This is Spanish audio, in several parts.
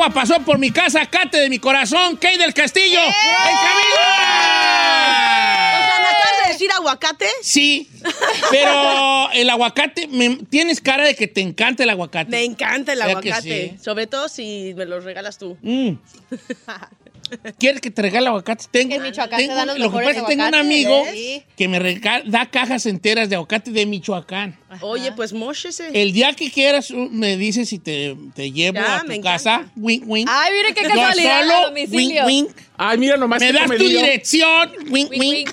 Agua pasó por mi casa, cate de mi corazón, Key del Castillo. ¡En camino! O sea, ¿me acabas de decir aguacate? Sí, pero el aguacate, me- tienes cara de que te encanta el aguacate. Me encanta el ¿Verdad que aguacate. sí? Sobre todo si me lo regalas tú. Mm. ¿Quieres que te regale aguacates? Tengo, En Michoacán tengo- dan los lo que mejores pasa es que tengo un aguacates, amigo ¿ves? que me rega- da cajas enteras de aguacate de Michoacán. Oye, pues mochese. El día que quieras uh, me dices si te, te llevo Ya, a tu me encanta. casa. Wink, wink. Ay, mire qué casualidad a solo, domicilio. wink, wink. Ay, mira nomás Me das tu dirección. Wink, Wink, wink.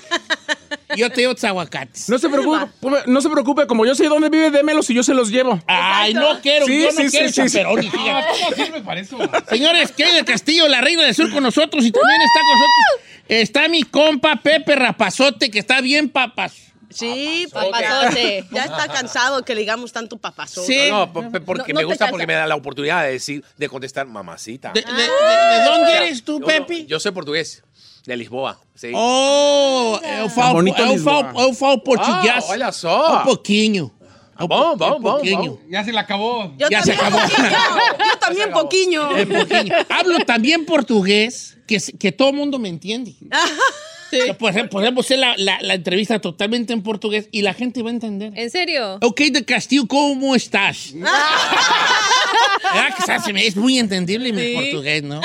Yo te llevo tus aguacates. No se preocupe, no se preocupe, como yo sé dónde vive, démelos y yo se los llevo. Ay, no quiero, Sí, yo no sí, quiero sí, sí, sí. chaperón, fíjate. Señores, que del Castillo, la reina del sur con nosotros y también está con nosotros. Está mi compa Pepe Rapazote, que está bien papas. Sí, Papazote. Ya está cansado que le digamos tanto papazo. Sí. No, po- po- porque No, no me gusta porque me da la oportunidad de decir, de contestar mamacita. ¿De, de- de- de dónde eres tú, Yo- Pepe? Yo soy portugués, de Lisboa. Sí. Oh, eu falo, bonito eu Lisboa. falo, eu falo português. Ah, olha só. Um pouquinho. Bom, bom, um bom. Ya se la acabó. Yo Ya se acabó. Yo también poquillo. Un pouquinho. Hablo también portugués, que, que todo el mundo me entiende. Podemos hacer la, la- la entrevista totalmente en portugués y la gente va a entender. ¿En serio? Ok, de Castillo, ¿cómo estás? ¿Verdad que se- se me- es muy entendible mi Sí. portugués, ¿no?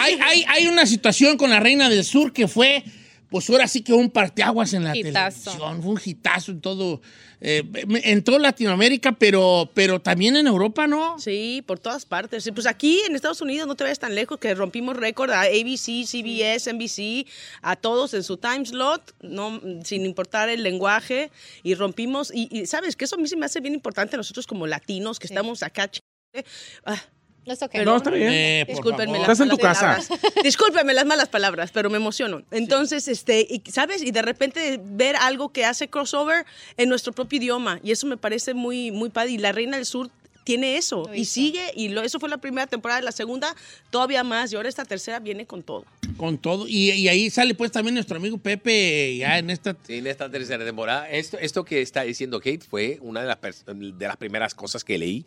Hay, hay, hay una situación con la Reina del Sur que fue, pues ahora sí que un parteaguas en la Hitazo. televisión, fue un hitazo en todo, eh, en toda Latinoamérica, pero, pero también en Europa, ¿no? Sí, por todas partes. Sí, Pues aquí en Estados Unidos no te vayas tan lejos que rompimos récord a ABC, CBS, NBC, a todos en su time slot, no, sin importar el lenguaje, y rompimos, y, y sabes que eso a mí se me hace bien importante nosotros como latinos que estamos acá. ch- ah, No es ok. No, está bien. Eh, Discúlpenme las Estás en tu malas casa. palabras. Discúlpenme las malas palabras, pero me emociono. Entonces, este, y, ¿sabes? Y de repente ver algo que hace crossover en nuestro propio idioma. Y eso me parece muy, muy padre. Y la Reina del Sur tiene eso. Lo Y hizo. sigue. Y lo, eso fue la primera temporada. La segunda, todavía más. Y ahora esta tercera viene con todo. Con todo. Y, y ahí sale pues también nuestro amigo Pepe, ya en esta... Sí, en esta tercera temporada. Esto, esto que está diciendo Kate fue una de las, de las primeras cosas que leí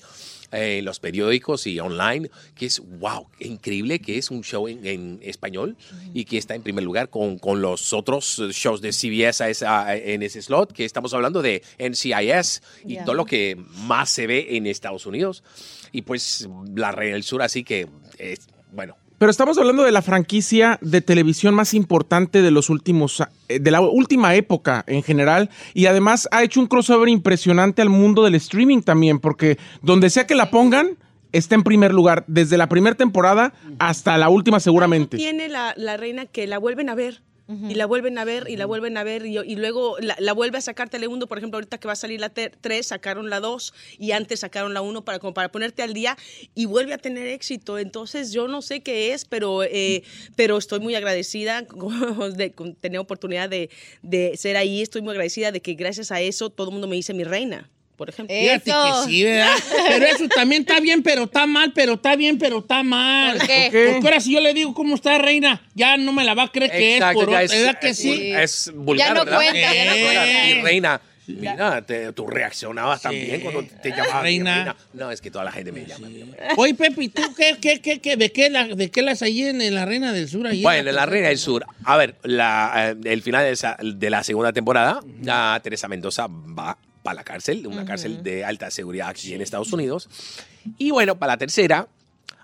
eh, los periódicos y online, que es, wow, increíble que es un show en, en español y que está en primer lugar con, con los otros eh, shows de CBS a esa- en ese slot, que estamos hablando de NCIS y Ya. todo lo que más se ve en Estados Unidos. Y pues la Reina del Sur, así que, es, bueno, Pero estamos hablando de la franquicia de televisión más importante de los últimos, eh, de la última época en general. Y además ha hecho un crossover impresionante al mundo del streaming también, porque donde sea que la pongan, está en primer lugar, desde la primera temporada hasta la última seguramente. Tiene la, la reina que la vuelven a ver. Y la vuelven a ver, y la vuelven a ver, y, y luego la, la vuelve a sacar Telemundo, por ejemplo, ahorita que va a salir la 3, sacaron la 2, y antes sacaron la 1 para, como para ponerte al día, y vuelve a tener éxito. Entonces, yo no sé qué es, pero, eh, pero estoy muy agradecida de con tener oportunidad de, de ser ahí, estoy muy agradecida de que gracias a eso todo el mundo me dice mi reina, por ejemplo. Fíjate Eso. que sí, ¿verdad? Pero eso también está bien, pero está mal, pero está bien, pero está mal. ¿Por qué? ¿Por qué? Porque ahora si yo le digo cómo está reina, ya no me la va a creer que Exacto, es por ¿verdad que es, sí? es vulgar, Ya no ¿verdad? cuenta, ya no cuenta. Y reina. Mira, te- tú reaccionabas también cuando te llamaban Reina. reina. No, es que toda la gente me llama. Oye, Pepe, ¿tú qué, qué, qué, qué- de, qué la, de qué las hay en, en la Reina del Sur? Ahí Bueno, en la Reina del Sur. A ver, la, eh, el final de, esa- de la segunda temporada, la Teresa Mendoza va para la cárcel, una cárcel de alta seguridad aquí en Estados Unidos. Y bueno, para la tercera,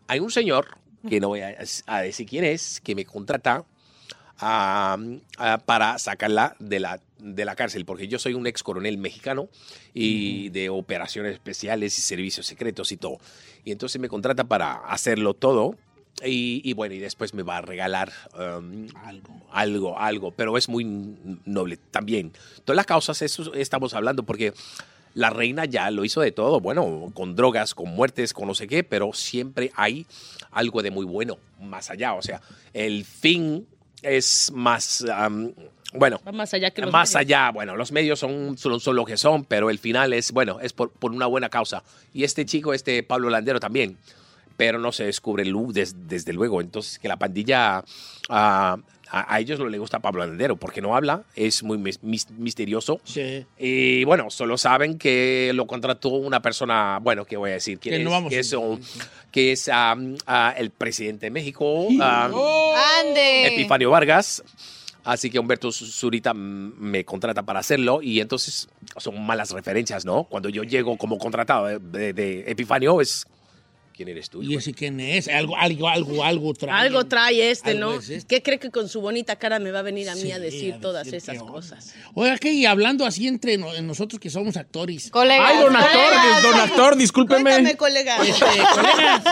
hay un señor, que no voy a, a decir quién es, que me contrata a- a- para sacarla de la, de la cárcel, porque yo soy un ex coronel mexicano y de operaciones especiales y servicios secretos y todo. Y entonces me contrata para hacerlo todo. Y, y bueno, y después me va a regalar um, algo. algo, algo, pero es muy noble también. Todas las causas, eso estamos hablando, porque la reina ya lo hizo de todo, bueno, con drogas, con muertes, con no sé qué, pero siempre hay algo de muy bueno más allá. O sea, el fin es más, um, bueno, Va más allá que los más medios. allá, bueno, los medios son, son, son lo que son, pero el final es, bueno, es por, por una buena causa. Y este chico, este Pablo Landero también, pero no se descubre luz des- desde luego. Entonces, que la pandilla, ah, a, a ellos no le gusta Pablo Landero porque no habla, es muy mis- mis- misterioso. Sí. Y bueno, solo saben que lo contrató una persona, bueno, ¿qué voy a decir? ¿Quién Que es? no vamos que a es, un- que es el presidente de México, ¡Ande! Epifanio Vargas. Así que Humberto Zurita me contrata para hacerlo y entonces son malas referencias, ¿no? Cuando yo llego como contratado de, de- de Epifanio es... ¿Quién eres tú? ¿Y ese quién es? Algo, algo, algo, algo trae. Algo trae este, Algo ¿no? es este. ¿Qué cree que con su bonita cara me va a venir a mí Sí, a decir a todas decir esas cosas? Oiga, ¿qué? Y hablando así entre no- nosotros que somos actores. Colegas. Ay, don actor, colegas. don actor, discúlpeme. Cuéntame, colega. Este, colegas,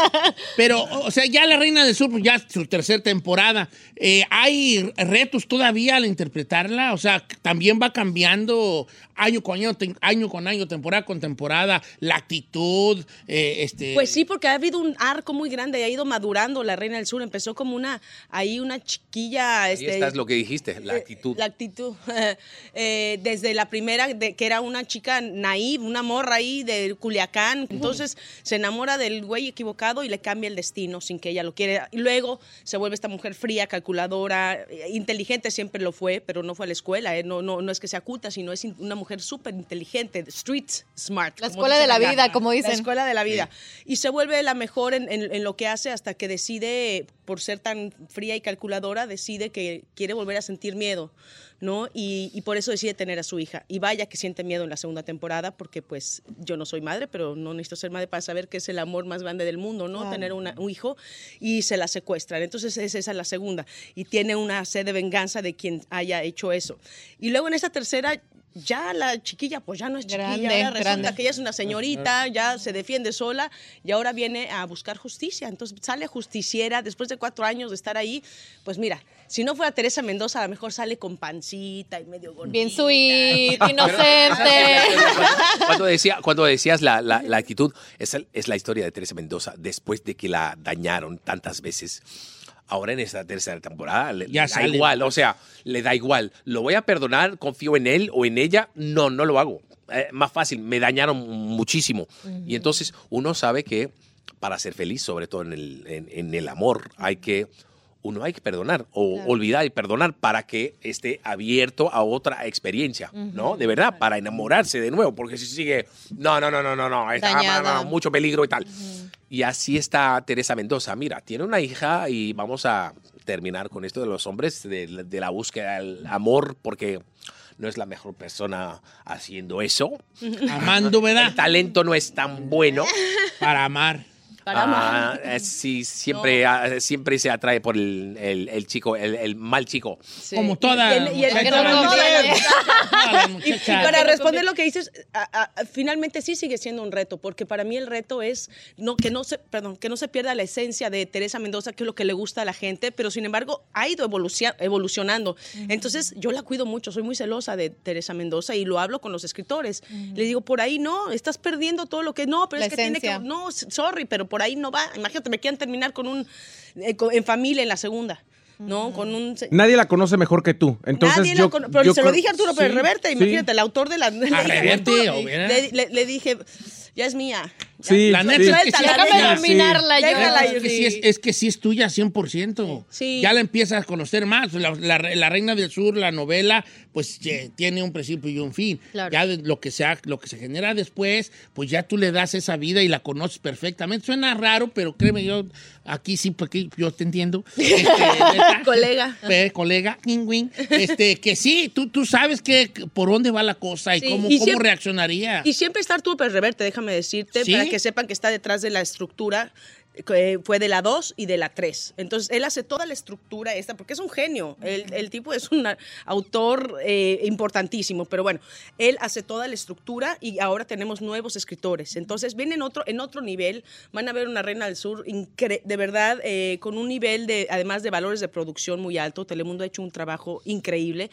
pero, o sea, ya la Reina del Sur, pues ya su tercera temporada. Eh, ¿Hay retos todavía al interpretarla? O sea, también va cambiando año con año, año con año, temporada con temporada, la actitud, eh, este... Pues sí, porque ha habido un arco muy grande y ha ido madurando la Reina del Sur. Empezó como una, ahí una chiquilla. Ahí Este, estás lo que dijiste, la eh, actitud. La actitud. Eh, desde la primera, de, que era una chica naive, una morra ahí de Culiacán. Entonces se enamora del güey equivocado y le cambia el destino sin que ella lo quiera. Y luego se vuelve esta mujer fría, calculadora, eh, inteligente siempre lo fue, pero no fue a la escuela. eh, No, no, no es que sea culta, sino es una mujer súper inteligente, street smart. La escuela de la acá. vida, como La dicen. escuela de la vida. Y se vuelve la mejor en, en- en lo que hace hasta que decide, por ser tan fría y calculadora, decide que quiere volver a sentir miedo, ¿no? Y, y por eso decide tener a su hija. Y vaya que siente miedo en la segunda temporada, porque pues yo no soy madre, pero no necesito ser madre para saber que es el amor más grande del mundo, ¿no? Tener una- un hijo y se la secuestran. Entonces es esa la segunda. Y tiene una sed de venganza de quien haya hecho eso. Y luego en esa tercera... Ya la chiquilla, pues ya no es chiquilla, Grande, ahora resulta grande. que ella es una señorita, ya se defiende sola y ahora viene a buscar justicia. Entonces sale justiciera después de cuatro años de estar ahí. Pues mira, si no fuera Teresa Mendoza, a lo mejor sale con pancita y medio gordita. Bien sweet, inocente. cuando decía, cuando decías la, la- la actitud, es, el- es la historia de Teresa Mendoza después de que la dañaron tantas veces. Ahora en esta tercera temporada le, Ya le da sale. igual, o sea, le da igual. ¿Lo voy a perdonar? ¿Confío en él o en ella? No, no lo hago. Eh, más fácil, me dañaron muchísimo. Y entonces uno sabe que para ser feliz, sobre todo en el, en- en el amor, hay que uno hay que perdonar o olvidar y perdonar para que esté abierto a otra experiencia, ¿no? De verdad, para enamorarse de nuevo, porque si sigue, no, no, no, no, no, no, está, mucho peligro y tal. Y así está Teresa Mendoza. Mira, tiene una hija y vamos a terminar con esto de los hombres, de, de la búsqueda del amor, porque no es la mejor persona haciendo eso. Amando, El ¿verdad? talento no es tan bueno. Para amar. Para Ah, eh, sí, siempre, ah, siempre se atrae por el, el- el chico, el, el mal chico. Sí. Como toda Y no no, no, para responder lo que dices, a- a- finalmente sí sigue siendo un reto, porque para mí el reto es no, que, no se, perdón, que no se pierda la esencia de Teresa Mendoza, que es lo que le gusta a la gente, pero sin embargo ha ido evolucionando. Entonces yo la cuido mucho, soy muy celosa de Teresa Mendoza y lo hablo con los escritores. Le digo, por ahí no, estás perdiendo todo lo que no, pero La es que tiene que... esencia. No, sorry, pero por ahí no va. Imagínate, me quieran terminar con un... eh, con- en familia en la segunda, ¿no? Con un... Nadie la conoce mejor que tú. Entonces Nadie yo, la cono- Pero yo se lo dije a Arturo Pérez Sí, Reverte, sí. imagínate, el autor de la. le dije, Reverte, Arturo, o bien. le, le- le dije, ya es mía. Sí, La neta sí. es que sí, es- Déjame Déjala, dominarla yo. déjala es que sí es, es que sí es tuya 100%. Sí. Ya la empiezas a conocer más. La, la- la Reina del Sur, la novela, pues tiene un principio y un fin. Claro. Ya lo que, sea, lo que se genera después, pues ya tú le das esa vida y la conoces perfectamente. Suena raro, pero créeme, yo aquí sí, porque yo te entiendo. Este. Colega. Colega, wing, wing, este, que sí, tú, tú sabes que, por dónde va la cosa y Sí, cómo, y cómo siempre- reaccionaría. Y siempre está Arturo Pérez Reverte, déjame decirte, ¿Sí? para que sepan que está detrás de la estructura. que fue de la 2 y de la 3. Entonces, él hace toda la estructura esta, porque es un genio. El, el tipo es un autor eh, importantísimo, pero bueno, él hace toda la estructura y ahora tenemos nuevos escritores. Entonces, vienen en otro, en otro nivel, van a ver una Reina del Sur incre- de verdad eh, con un nivel de, además de valores de producción muy alto. Telemundo ha hecho un trabajo increíble.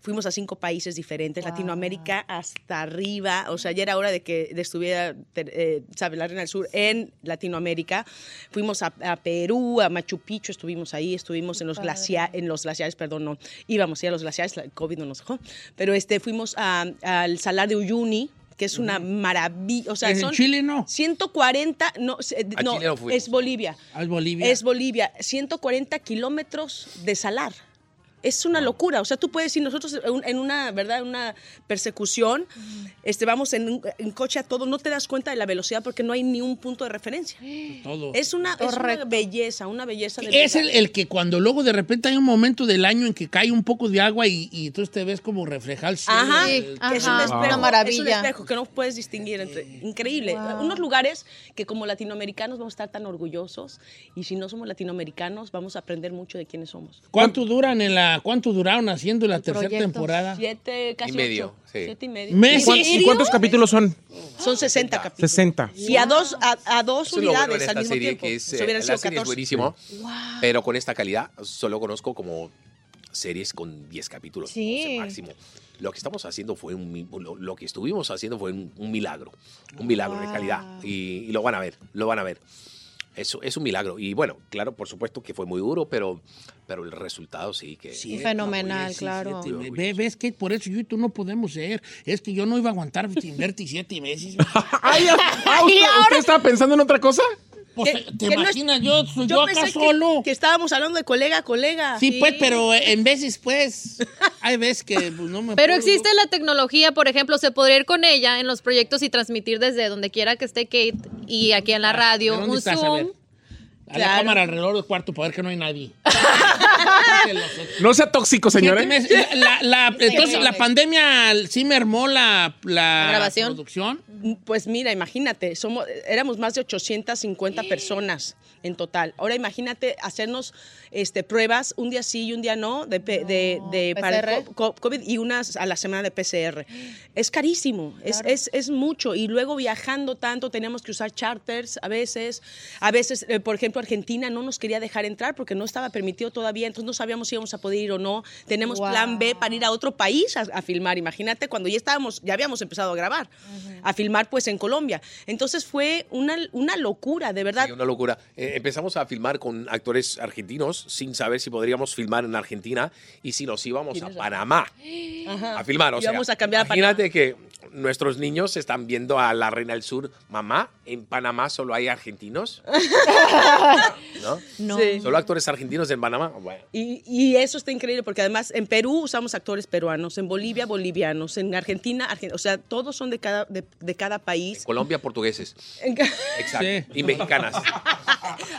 Fuimos a cinco países diferentes, Latinoamérica hasta arriba. O sea, ya era hora de que estuviera, eh, ¿sabe? La Reina del Sur en Latinoamérica. Fuimos a, a Perú, a Machu Picchu, estuvimos ahí, estuvimos en los, glacia- en los glaciares, perdón, no. Íbamos a los glaciares, el COVID no nos dejó. Pero este, fuimos a- al Salar de Uyuni, que es una maravilla. O sea, ¿Es en son Chile, no? 140, no, no fuimos. es Bolivia. Ah, es Bolivia. Es Bolivia, 140 kilómetros de salar. Es una locura. O sea, tú puedes ir nosotros en- una, ¿verdad? Una persecución, este, vamos en, un- en coche a todo, no te das cuenta de la velocidad porque no hay ni un punto de referencia. Todo. Es una, es una belleza, una belleza de Es el, el que cuando luego de repente hay un momento del año en que cae un poco de agua y, y entonces te ves como reflejar el cielo. Ajá, Sí, El- ajá. es un Wow. espejo, Una es maravilla. un espejo que no puedes distinguir entre, increíble. Unos lugares que como latinoamericanos vamos a estar tan orgullosos y si no somos latinoamericanos vamos a aprender mucho de quiénes somos. ¿Cuánto duran en la, cuánto duraron haciendo la tercera proyecto. temporada? Siete, casi Y medio, ocho. sí. Siete y medio. ¿Meses? ¿Y cuán- ¿Y cuántos capítulos son? Son 60 capítulos. 60. Y a dos, a, a dos Eso es lo bueno unidades en al esta mismo serie, tiempo. que es, eh, la serie es 14. buenísimo, pero con esta calidad solo conozco como series con 10 capítulos, Sí. 12 máximo. Lo que estamos haciendo fue un, lo, lo que estuvimos haciendo fue un, un milagro, un milagro de calidad y, y lo van a ver, lo van a ver. Eso es un milagro y bueno, claro, por supuesto que fue muy duro, pero, pero el resultado sí que Sí, Fenomenal, sí, claro. Ve- ¿Ves que por eso yo y tú no podemos ser? Es que yo no iba a aguantar sin verte siete meses. Ay, ya- ¿usted, usted estaba pensando en otra cosa? Pues, Que- ¿Te que no es- imaginas? yo soy yo, acá pensé solo. Que, estábamos hablando de colega a colega. Sí, pues, pero en veces, pues, hay veces que pues, no me Pero puedo, existe la tecnología, por ejemplo, se podría ir con ella en los proyectos y transmitir desde donde quiera que esté Kate y aquí en la radio ¿De dónde un estás? A ver. Zoom. A la cámara alrededor del cuarto para ver que no hay nadie. No sea tóxico, señor. Siete ¿eh? La- la- entonces, la pandemia sí mermó la, la ¿La grabación? producción. Pues mira, imagínate, somos, éramos más de 850 personas en total. Ahora imagínate hacernos este, pruebas un día sí y un día no de, para COVID y unas a la semana de PCR. Es carísimo, es, es, es mucho. Y luego viajando tanto, teníamos que usar charters a veces. A veces, eh, por ejemplo, Argentina no nos quería dejar entrar porque no estaba permitido todavía, entonces no sabíamos si íbamos a poder ir o no. Tenemos Wow. plan B para ir a otro país a, a filmar. Imagínate cuando ya estábamos, ya habíamos empezado a grabar, a filmar pues en Colombia. Entonces fue una, una locura, de verdad. Sí, una locura. Eh, empezamos a filmar con actores argentinos sin saber si podríamos filmar en Argentina y si nos íbamos a Panamá a filmar. O sea, Íbamos a cambiar a imagínate que nuestros niños están viendo a la Reina del Sur. Mamá, en Panamá solo hay argentinos. ¿No? No. Sí. Solo actores argentinos en Panamá. Bueno. Y, y eso está increíble porque además en Perú usamos actores peruanos, en Bolivia bolivianos, en Argentina, argen- o sea, todos son de cada, de, de cada país. Colombia, portugueses. En ca- Exacto. Sí. Y mexicanas.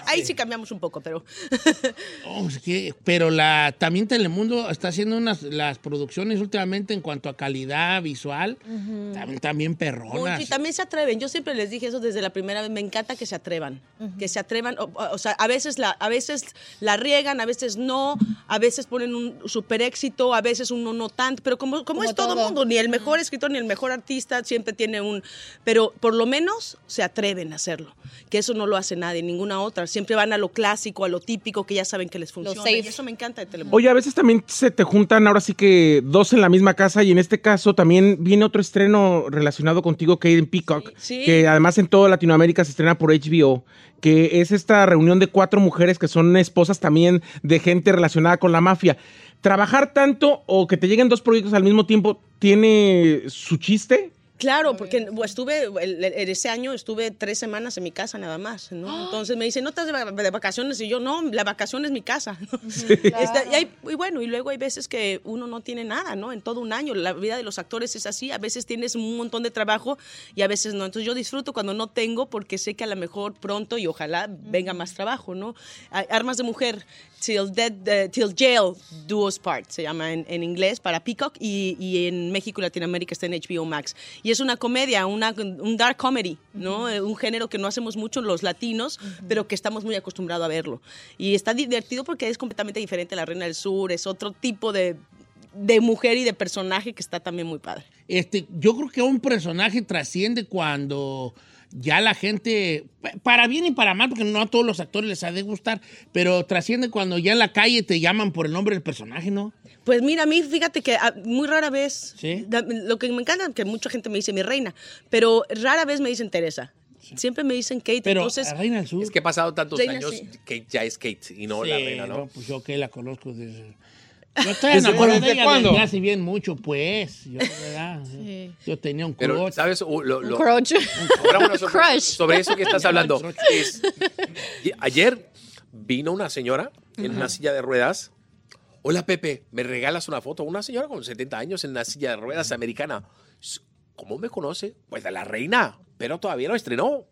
Ahí sí cambiamos un poco, pero Oh, es que- pero la, también Telemundo está haciendo unas las producciones últimamente en cuanto a calidad visual, también, también perronas. y también se atreven. Yo siempre les dije eso desde la primera vez. Me encanta que se atrevan, que se atrevan. O, o sea, a veces la, a veces la riegan, a veces no, a veces ponen un super éxito, a veces uno no tanto. Pero como, como, es todo, todo. mundo, ni el mejor escritor ni el mejor artista siempre tiene un. Pero por lo menos se atreven a hacerlo. Que eso no lo hace nadie, ninguna otra. Siempre van a lo clásico, a lo típico, que ya saben que les funciona. Y eso me encanta de Telemundo. Oye, a veces también se te juntan ahora sí que dos en la misma casa y en este caso también viene otro estreno relacionado contigo, Kate en Peacock, Sí. que además en toda Latinoamérica se estrena por HBO, que es esta reunión de cuatro mujeres que son esposas también de gente relacionada con la mafia. ¿Trabajar tanto o que te lleguen dos proyectos al mismo tiempo tiene su chiste? Claro, porque estuve, el- el- ese año estuve tres semanas en mi casa nada más, ¿no? Entonces me dicen, ¿no estás de, va- de vacaciones? Y yo, no, la vacación es mi casa. Y, hay- y bueno, y luego hay veces que uno no tiene nada, ¿no? En todo un año, la vida de los actores es así, a veces tienes un montón de trabajo y a veces no. Entonces yo disfruto cuando no tengo porque sé que a lo mejor pronto y ojalá venga más trabajo, ¿no? Armas de Mujer, Till, Dead, eh, Till Jail, Duos Part, se llama en, en inglés para Peacock y, y en México y Latinoamérica está en HBO Max. Y es una comedia, una, un dark comedy, ¿no? Eh, Un género que no hacemos mucho los latinos, pero que estamos muy acostumbrados a verlo. Y está divertido porque es completamente diferente a La Reina del Sur, es otro tipo de, de mujer y de personaje que está también muy padre. Este, yo creo que un personaje trasciende cuando ya la gente, pa- para bien y para mal, porque no a todos los actores les ha de gustar, pero trasciende cuando ya en la calle te llaman por el nombre del personaje, ¿no? Pues mira, a mí fíjate que ah, muy rara vez, Sí. lo que me encanta es que mucha gente me dice mi reina, pero rara vez me dicen Teresa. Siempre me dicen Kate, Pero entonces... la Reina del Sur. Es que ha pasado tantos Reina, años, sí. Kate ya es Kate y no Sí, la reina, ¿no? Pues yo que la conozco desde. Yo estoy ¿Desde enamorado de ella ¿Cuándo? desde hace bien mucho, pues. Yo, ¿verdad? yo tenía un Pero, crush. ¿sabes? Uh, Lo, lo- Crush. Ahora una sobre, Crush. sobre eso que estás hablando. es- ayer vino una señora en una silla de ruedas. Hola, Pepe, ¿me regalas una foto? Una señora con 70 años en una silla de ruedas americana. ¿Cómo me conoce? Pues de la reina, pero todavía no estrenó.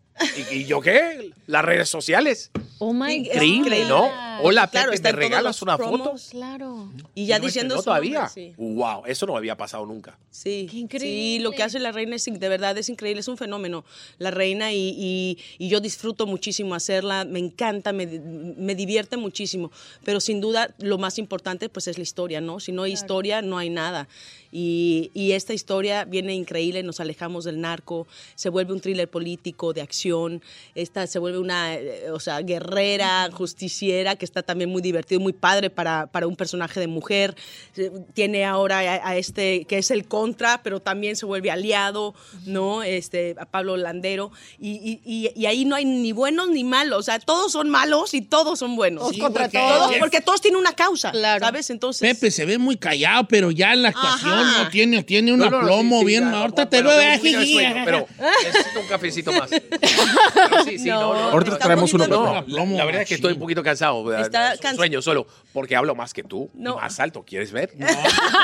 ¿Y, y yo qué? Las redes sociales. Oh my Sí, God. Increíble, increíble. ¿no? Hola, Claro, Pepe, ¿me todos regalas una promos. foto? Claro. Y ya no diciendo su todavía. nombre, sí. Wow, eso no había pasado nunca. Sí, Qué sí, increíble. lo que hace la reina es de verdad es increíble, es un fenómeno. La reina y, y- y yo disfruto muchísimo hacerla, me encanta, me, me divierte muchísimo, pero sin duda lo más importante pues es la historia, ¿no? Si no hay historia no hay nada. Y, y esta historia viene increíble, nos alejamos del narco, se vuelve un thriller político de acción, esta se vuelve una, eh, o sea, guerrera, justiciera, que está también muy divertido, muy padre para, para un personaje de mujer. Eh, Tiene ahora a, a este, que es el contra, pero también se vuelve aliado, ¿no? Este, a Pablo Landero. Y, y- y- ahí no hay ni buenos ni malos, o sea, todos son malos y todos son buenos. Todos contra porque- Todos, porque todos tienen una causa, Claro. ¿sabes? Entonces... Pepe se ve muy callado, pero ya en la actuación Ajá. no tiene, tiene un No, no, no, aplomo sí, sí, bien. ya, Ahorita te veo sueño, pero necesito un cafecito más. Sí, sí, no, no, Ahorita traemos uno la, la verdad es que estoy un poquito cansado. Sueño solo, porque hablo más que tú. No. más alto, ¿quieres ver?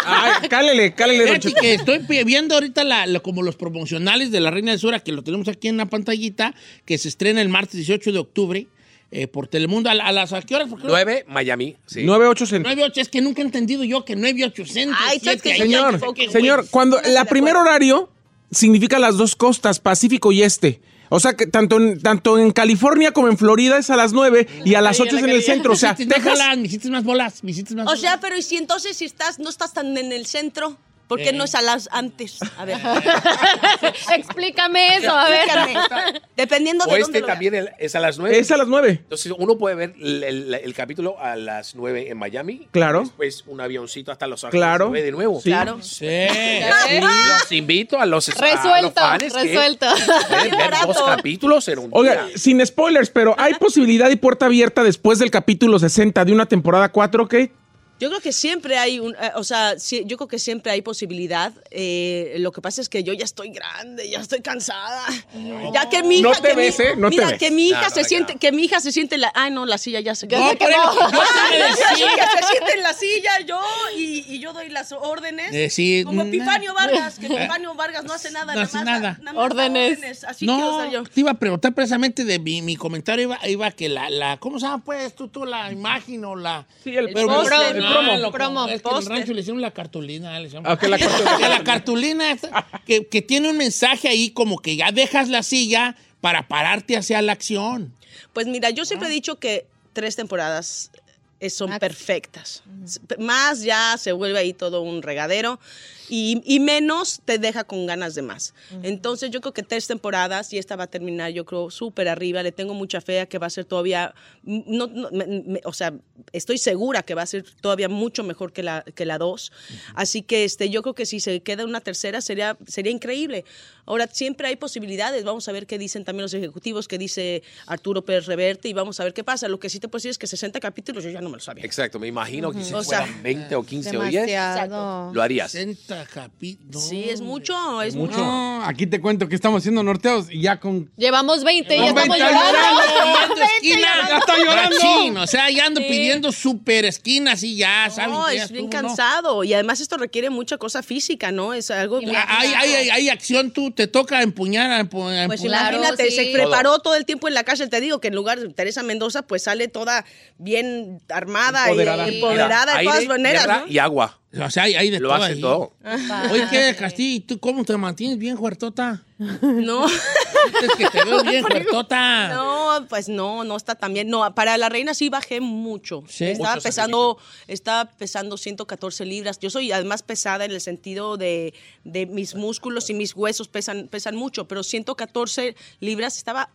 Ay, cálele, cálele, don Fíjate Cheto. que estoy viendo ahorita la- la- como los promocionales de La Reina del Sur, que lo tenemos aquí en la pantallita, que se estrena el martes 18 de octubre eh, por Telemundo. ¿A, la- a las a qué horas? Porque 9, Miami. Sí. 98 centavos. 9 es que nunca he entendido yo que 9 centos. Ay, sabes que Señor, señor, cuando de la acuerdo. primer horario significa las dos costas, Pacífico y Este. O sea que tanto en, tanto en California como en Florida es a las 9 y a las 8 es en el centro. O sea, Me hiciste más Texas. bolas, me hiciste más bolas, me hiciste más O bolas. sea, pero ¿y si entonces si estás, no estás tan en el centro? ¿Por qué Eh. no es a las antes? A ver. Explícame eso, a ver. Explícame. Dependiendo de O dónde este lo también veas. el- es a las 9. Es a las 9. Entonces uno puede ver el, el- el capítulo a las 9 en Miami. Claro. Después un avioncito hasta Los Ángeles. Claro. 9 de nuevo. Sí. Claro. Sí. Y los invito a los, a los Resuelto, fans que resuelto. pueden ver dos barato. capítulos en un Oiga, día. sin spoilers, pero ¿hay posibilidad y puerta abierta después del capítulo 60 de una temporada 4, Kate? Yo creo que siempre hay, un, eh, o sea, yo creo que siempre hay posibilidad. Eh, lo que pasa es que yo ya estoy grande, ya estoy cansada. Ya que mi hija, No te que mi- ves, ¿eh? No te mira, ves. que mi hija No, se te siente, que mi hija se siente en la, ay no, la silla ya se No, pero yo te que se siente en la silla yo y, y yo doy las órdenes. Eh, sí, como mm, Epifanio Vargas, que Epifanio Vargas no hace nada, No nada hace más, nada. nada más Órdenes. Así No, ser yo. te iba a preguntar precisamente de mi, mi comentario, iba, iba que la, la, ¿cómo se llama pues tú, tú la imagen o la... Sí, el, Pero promo. lo- Promo, Es que en el rancho le hicieron la cartulina. le hicieron- Ah, la cartulina. Que la cartulina esta, que, que tiene un mensaje ahí como que ya dejas la silla para pararte hacia la acción. Pues mira, yo Ah. siempre he dicho que tres temporadas eh, son perfectas. Más ya se vuelve ahí todo un regadero y, y menos te deja con ganas de más. Entonces yo creo que tres temporadas y esta va a terminar yo creo súper arriba. Le tengo mucha fe a que va a ser todavía, mm, no, no, me- me- o sea, estoy segura que va a ser todavía mucho mejor que la, que la dos. Así que este, yo creo que si se queda una tercera sería, sería increíble. Ahora, siempre hay posibilidades. Vamos a ver qué dicen también los ejecutivos, qué dice Arturo Pérez Reverte y vamos a ver qué pasa. Lo que sí te puedo decir es que 60 capítulos yo ya no me lo sabía. Exacto, me imagino que si O sea, fueran 20 o 15 o 10, Demasiado. lo harías. 60 capítulos. Sí, es mucho, es mucho. No, aquí te cuento que estamos haciendo norteos y ya con... Llevamos 20 y ya estamos 20 llorando. Tomando esquina. Ya está llorando. Machín, o sea, ya ando Sí. pidiendo super esquinas y ya. No, ya es bien estuvo, ¿no? cansado. Y además esto requiere mucha cosa física, ¿no? Es algo bien. Hay, hay, hay, hay acción, tú te toca empuñar, Pues empuñar. Claro, imagínate, sí. se preparó todo el tiempo en la cárcel. Te digo que en lugar de Teresa Mendoza, pues sale toda bien armada Empoderada. y empoderada de Aire, todas maneras, tierra ¿no? y agua. O sea, hay, hay de Lo todo hace ahí. todo. Oye, ¿qué, Castillo? ¿Y tú cómo te mantienes bien, huertota? No. Es que te veo bien, huertota. No, pues no, no está tan bien. No, para la reina sí bajé mucho. Sí. Estaba Mucho pesando, estaba pesando 114 libras. Yo soy además pesada en el sentido de, de mis músculos y mis huesos pesan, pesan mucho, pero 114 libras estaba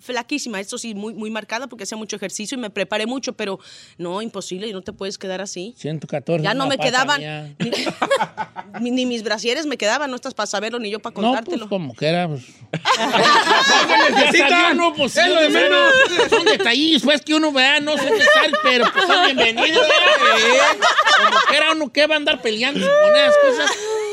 flaquísima. Esto sí, muy, muy marcada porque hacía mucho ejercicio y me preparé mucho, pero no, imposible, y no te puedes quedar así. 114. Ya no me quedaban, ni, ni mis brasieres me quedaban, no estás para saberlo ni yo para No, contártelo. pues como que era. Pues. sabía uno, pues, Es lo de menos. Son detallillos, pues, que uno vea, no sé qué tal, pero pues son bienvenidos. ¿eh? Como que era uno que va a andar peleando con esas cosas.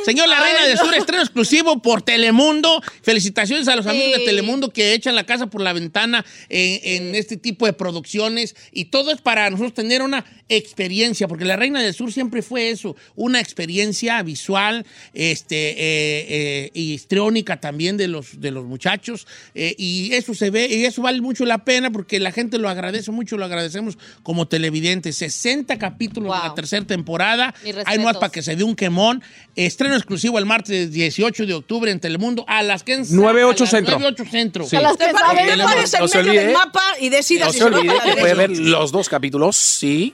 Señor La Reina del Sur, estreno exclusivo por Telemundo. Felicitaciones a los amigos de. Telemundo que echan la casa por la ventana en, en este tipo de producciones. Y todo es para nosotros tener una experiencia, porque La Reina del Sur siempre fue eso, una experiencia visual este, eh, eh, y histriónica también de los, de los muchachos. Eh, y eso se ve, y eso vale mucho la pena porque la gente lo agradece mucho, lo agradecemos como televidentes. 60 capítulos de la Wow. tercera temporada. Hay más para que se dé un quemón. Estreno exclusivo el martes 18 de octubre en Telemundo a las que 9-8 a las centro. 9-8 centro. A las que saben. te pares en No se medio olvide. del mapa y decidas No si se olvide puede ver los dos capítulos si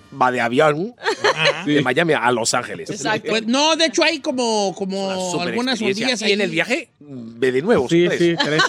va de avión de Miami a Los Ángeles. Exacto. Pues no, de hecho hay como, como algunas ondillas Y ahí en el viaje ve de nuevo. Sí, ¿sabes? sí, tres.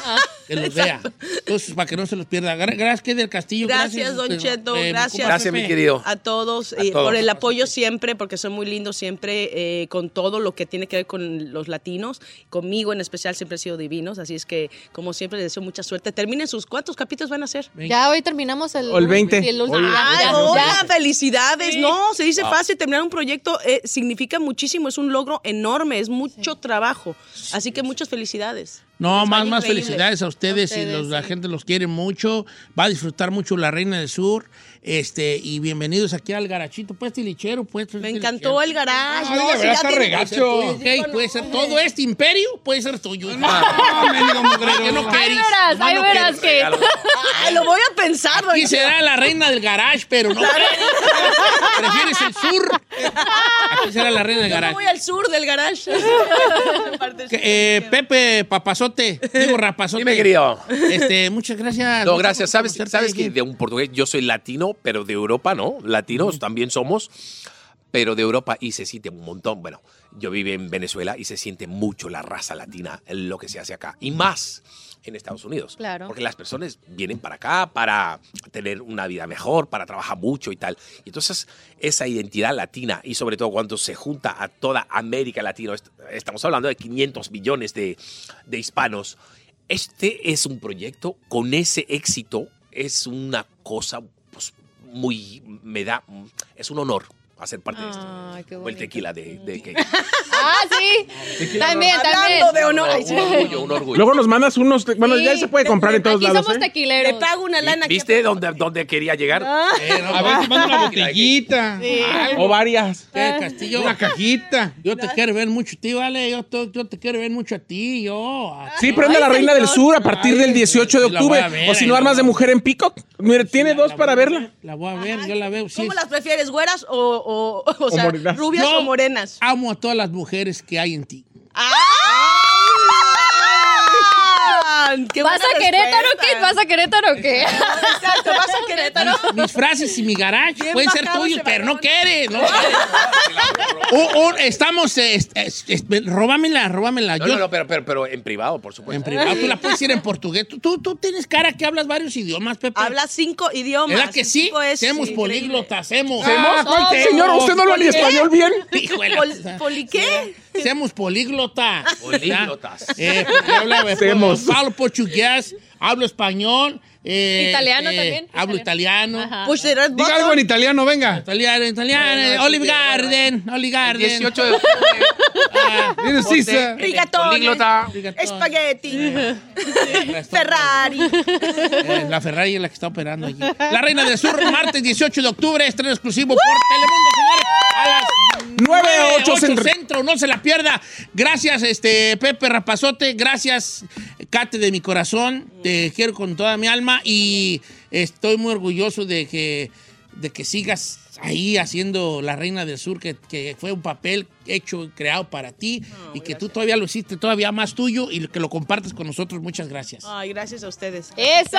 que los vea. Entonces, para que no se los pierda. Gra- Gracias, que del Castillo. Gracias, Don Cheto, eh, gracias. Gracias, mi querido. A todos, A eh, todos. por el apoyo siempre, porque son muy lindos siempre eh, con todo lo que tiene que ver con los latinos. Conmigo en especial siempre han sido divinos, así es que como siempre les deseo mucha suerte. Terminen sus, ¿cuántos capítulos van a hacer? Ya hoy terminamos el, O el 20. sí, el último. Hoy- Ya, hola, ya. felicidades. No, se dice fácil terminar un proyecto, eh, significa muchísimo, es un logro enorme, es mucho trabajo. Así que muchas felicidades. No, Les más, más increíble. felicidades a ustedes, A ustedes, y los- la gente los quiere mucho, va a disfrutar mucho La Reina del Sur, este, y bienvenidos aquí al garachito, pues tilichero, pues. Me encantó el garage. Ay, no, verdad está regacho. Ok, puede ser todo este imperio, puede ser tuyo. Mugrero. ¿Qué no Ahí verás, ahí verás que... Ay, lo voy a pensar, Aquí don será la reina del garage, pero no. ¿Prefieres el sur? Aquí será la reina del Yo garage. voy al sur del garage. Eh, Pepe Papazote, digo Rapazote. Dime, querido. Este, muchas gracias. No, gracias. Sabes, sabes que de un portugués, yo soy latino, pero de Europa, ¿no? Latinos también somos, pero de Europa y se siente un montón. Bueno, yo vivo en Venezuela y se siente mucho la raza latina, en lo que se hace acá. Y más en Estados Unidos. Claro. Porque las personas vienen para acá para tener una vida mejor, para trabajar mucho y tal. Y entonces, esa identidad latina, y sobre todo cuando se junta a toda América Latina, est- estamos hablando de 500 millones de, de hispanos, este es un proyecto con ese éxito, es una cosa muy, me da, es un honor hacer parte de esto. Ay, qué Como el tequila de, de Kate. Ah, sí. También, también. de honor. Un sí. orgullo, un orgullo. Luego nos mandas unos. Bueno, Sí. ya se puede comprar en todos Aquí lados. somos ¿eh? tequileros. Le pago una lana. ¿Viste dónde, dónde quería llegar? Eh, no, A ver si manda una botellita. O varias. ¿qué, Castillo? Una cajita. Yo te quiero ver mucho a ti, ¿vale? Yo te, yo te quiero ver mucho a ti, yo. a Sí, prende la Reina del Sur a partir del 18 de sí, octubre. a O si no, armas de a mujer en Peacock. Mire, tiene dos para a verla. ver, La voy a ver, yo la veo. Sí, ¿Cómo las prefieres, güeras o, o, o, sea, morenas. rubias Yo o morenas? Amo a todas las mujeres que hay en ti. ¡Ah! ¡Qué ¿Vas buena a Querétaro o qué? ¿Vas a Querétaro o qué? Exacto, vas a Querétaro. Mis frases y mi garage pueden ser tuyos, pero no balón. quiere, no quiere. Un- un- estamos, eh, est- est- est- róbamela, róbamela. No, Yo- no, no, pero, pero, pero en privado, por supuesto. En privado, tú la puedes decir en portugués. Tú, tú, tú tienes cara que hablas varios idiomas, Pepe. Habla cinco idiomas. ¿Verdad que sí? Es increíble. políglotas, hemos. Ah, ¿cuál ¿cuál? Señor, ¿usted no habla ni español bien? ¿Poli qué? Seamos políglotas. Políglotas. Eh, Semos. Hablo portugués, hablo español, eh, Italiano eh, también. Hablo italiano. The red Diga algo en italiano, venga. Italiano, italiano. No, no, Olive Garden, Olive Garden. 18 de octubre. Ah. Rigatone. Políglota. Espagueti. Ferrari. Ferrari. Eh, la Ferrari es la que está operando allí. La Reina del Sur, martes 18 de octubre, estreno exclusivo por Telemundo, señores. A las 9 a 8 8 centro. centro. no se la pierda. Gracias, este Pepe Rapazote. Gracias, Cate de mi corazón. Te quiero con toda mi alma y estoy muy orgulloso de que, de que sigas ahí haciendo La Reina del Sur, que, que fue un papel hecho y creado para ti y que tú todavía lo hiciste todavía más tuyo y que lo compartes con nosotros. Muchas gracias. Ay, gracias a ustedes. ¡Eso!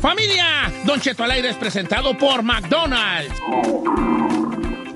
Familia, Don Cheto al aire es presentado por McDonald's.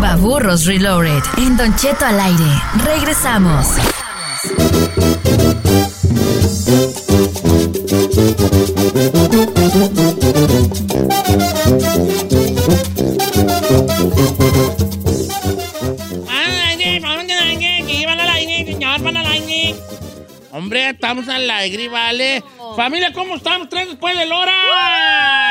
Tumba Burros Reloaded. En Don Cheto al aire. Regresamos. Hombre, estamos al aire, ¿vale? Familia, ¿cómo estamos? Tres después de hora.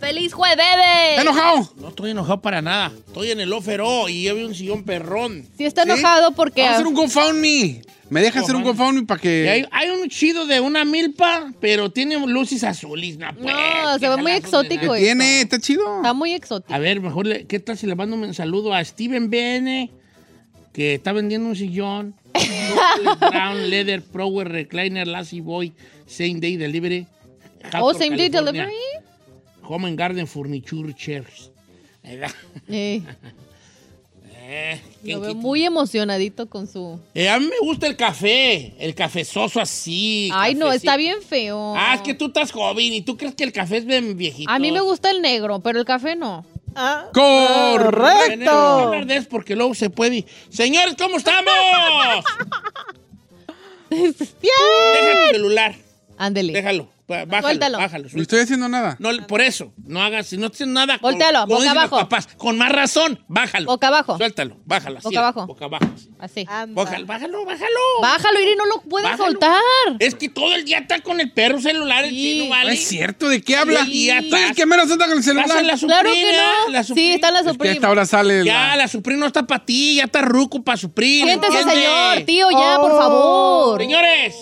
¡Feliz jueves! ¿Está enojado? No estoy enojado para nada. Estoy en el ófero y llevo un sillón perrón. Sí está enojado porque... Vamos a hacer un GoFundMe. ¿Me deja hacer un GoFundMe para que... hay, hay un chido de una milpa, pero tiene luces azules. No, pues, No, se ve muy exótico. ¿Qué tiene? ¿Está chido? Está muy exótico. A ver, mejor, le- ¿qué tal si le mando un saludo a Steven BN, que está vendiendo un sillón? Brown Leather Power Recliner Lassie Boy Same Day Delivery. Oh, same day delivery. Home and Garden Furniture Chairs. ¿Verdad? Eh, Eh, ¿quién lo veo muy emocionadito con su... Eh, a mí me gusta el café, el cafezoso así. Ay, no, está bien feo. Ah, es que tú estás joven y tú crees que el café es bien viejito. A mí me gusta el negro, pero el café no. ¡Correcto! de eso porque luego se puede. Señores, ¿cómo estamos? Deja tu celular. Ándele. Déjalo. Bá- Bájalo, Suéltalo. bájalo. No estoy haciendo nada. No, por eso, no hagas, si no haces nada. con- Voltéalo, como boca dicen los abajo. papás, con más razón, bájalo. Boca abajo. Suéltalo, bájalo. así, Boca abajo. Boca abajo. así. Así. Bájalo, bájalo, bájalo. Bájalo, Iri, no lo puedes Bájalo. soltar. Es que todo el día está con el perro celular, el Sí. chino, No ¿vale? es cierto, ¿de qué habla? Sí, ya ¿Tú estás. el que menos anda con el celular? En la Supreme, Claro que no. La sí, está en la Es que hasta ahora sale Ya, la... la no está para ti, ya está ruco para Supreme. Siéntese, ¿entiende? señor, tío, ya, por favor. Señores,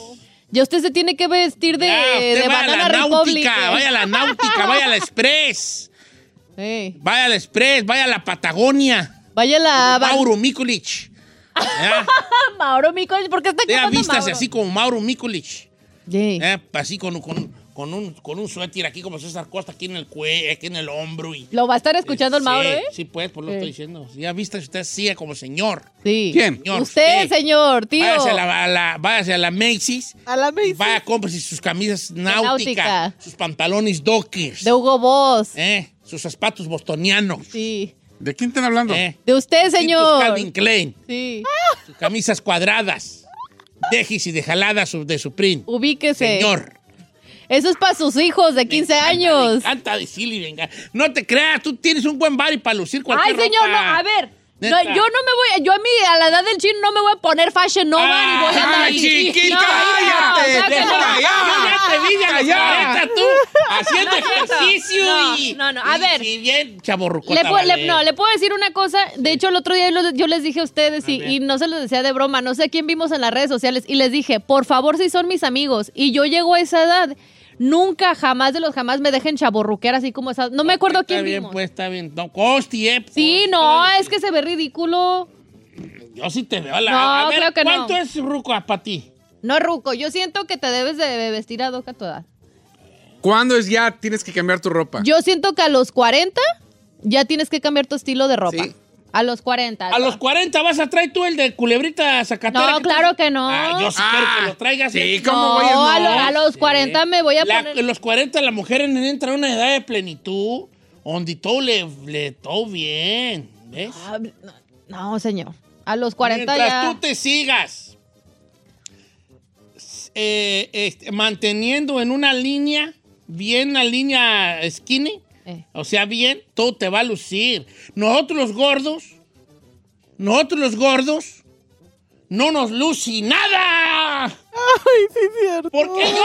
Ya usted se tiene que vestir de, ya, de vaya a la náutica, vaya a la náutica, vaya a la Express, vaya a la Express, vaya a la Patagonia. Vaya la... Mauro Mikulich. Ya, Mauro Mikolich, ¿por qué está ya quemando vístase Mauro? así como Mauro Mikulich. Eh, así con, con, con un, con un suéter aquí como César Costa aquí en el cuello, aquí en el hombro. Y, Lo va a estar escuchando el Sí, Mauro, ¿eh? Sí, pues, por lo Sí. estoy diciendo. Ya viste usted sí como señor. Sí. ¿Quién? Señor, Usted, señor, tío. Váyase a la, a la- váyase a la Macy's. A la y Vaya, cómprese sus camisas náuticas, náutica. sus pantalones dockers, De Hugo Boss. eh, sus zapatos bostonianos. Sí. ¿De quién están hablando? eh, De usted, señor. Calvin Klein, Sí. sus camisas cuadradas, dejis y de jalada su- de Supreme. Ubíquese. Señor. Eso es para sus hijos de 15 Me años. encanta decirle, venga. No te creas, tú tienes un buen body para lucir Ay, cualquier señor, no, ropa. a ver. No, yo no me voy, yo a mí, a la edad del chino no me voy a poner fashion nova ni voy a andar Ay, chiquita, No, cállate, no. Yo ya te vi a los Calla. 40 tú haciendo No ejercicio No, y. no, no, a y- ver. Y bien. Le pu- le- vale. no, le puedo decir una cosa. De hecho, el otro día yo les dije a ustedes y, ver. y no se los decía de broma. No sé a quién vimos en las redes sociales y les dije, por favor, si son mis amigos y yo llego a esa edad, nunca, jamás de los jamás me dejen chaborruquear así como esa. No me acuerdo a Está quién bien, vimos. pues, está bien. No, Costi, eh. Sí, pues, no, está es que se ve ridículo. bien. Yo sí te veo. a La, No, a ver, creo que no. ¿Cuánto es ruco para ti? No, Ruco, yo siento que te debes de vestir a doca a tu edad. ¿Cuándo es ya tienes que cambiar tu ropa? Yo siento que a los 40 ya tienes que cambiar tu estilo de ropa. Sí. A los 40. A los 40 vas a traer tú el de culebrita zacatera. No, claro te- que no. Ah, yo sí quiero que lo traigas. sí, eh. ¿cómo no, voy a- no? a, lo- a los 40 me voy a La- poner... En los 40 la mujer en- entra a una edad de plenitud donde todo le, le todo bien. ¿Ves? Ah, No, no, señor. A los 40 Mientras ya... tú te sigas eh, este, manteniendo en una línea, bien una línea skinny, Eh. o sea, bien, todo te va a lucir. Nosotros los gordos, nosotros los gordos, no nos luce nada. Ay, sí es cierto. ¿Por qué no?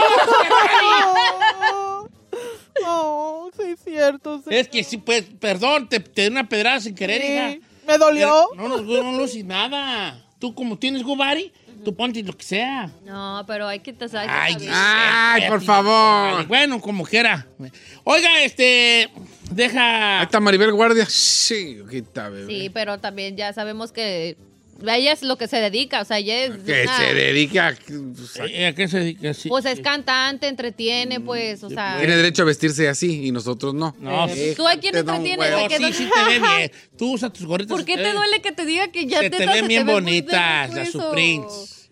No, sí es cierto. sí. Es que sí, pues, perdón, te, te di una pedrada sin querer, hija. Sí, Me dolió. No nos no nada. Tú, como tienes Gubari, tú ponte lo que sea. No, pero hay que... te- hay que Ay. Ay, por Ay, favor. Bueno, como quiera. Oiga, este, Ahí deja. está Maribel Guardia. Sí, quita, bebé. Sí, pero también ya sabemos que ella es lo que se dedica, o sea, ella es... Que una- se dedica. a- pues, a- Eh, ¿A qué se dedica? Sí. Pues es cantante, entretiene, pues, o sea... Tiene derecho a vestirse así y nosotros no. No, Eh, sí. ¿Tú a quién Te entretienes? ¿A qué sí, no- sí te ve bien. Tú usas tus gorritas. ¿Por qué se te duele que te diga que ya Se te te ven bien bonitas, las Supremes.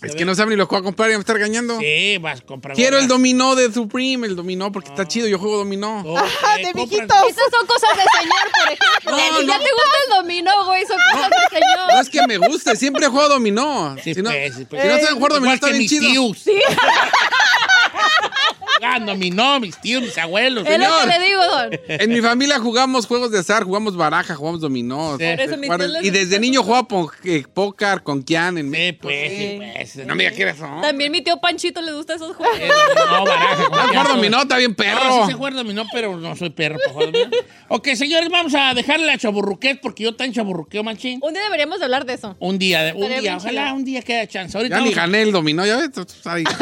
Es que no saben ni lo que a comprar y me está regañando. Sí, vas a comprar. Quiero el dominó de Supreme, el dominó, porque está chido. Yo juego dominó. Oh, Ah, eh, de viejitos. Esas son cosas de señor, por ejemplo. No, si ya no. te gusta el dominó, güey, son cosas de señor. No es que me guste, siempre jugado dominó. Sí, si no, pues, sí, pues. si no saben jugar dominó, está bien chido. tíos. Ah, dominó, mis tíos, mis abuelos. Es lo que le digo, don. En mi familia jugamos juegos de azar, jugamos baraja, jugamos dominó. Sí. Por eso mis tíos les Y desde niño jugaba eh, póker con Kian en Sí, México. pues, sí, pues. No me digas que eres no. También mi tío Panchito le gusta esos juegos. No, baraja. como Ah, jugar dominó, está bien perro. No, sí se juega dominó, pero no soy perro para jugar dominó. ok, señores, vamos a dejarle a chaburruquet porque yo tan chaburruqueo, machín. Un día deberíamos hablar de eso. Un día, un día, ojalá un día quede chance. Ahorita Ya ni gané el dominó, ya ves. Ahí.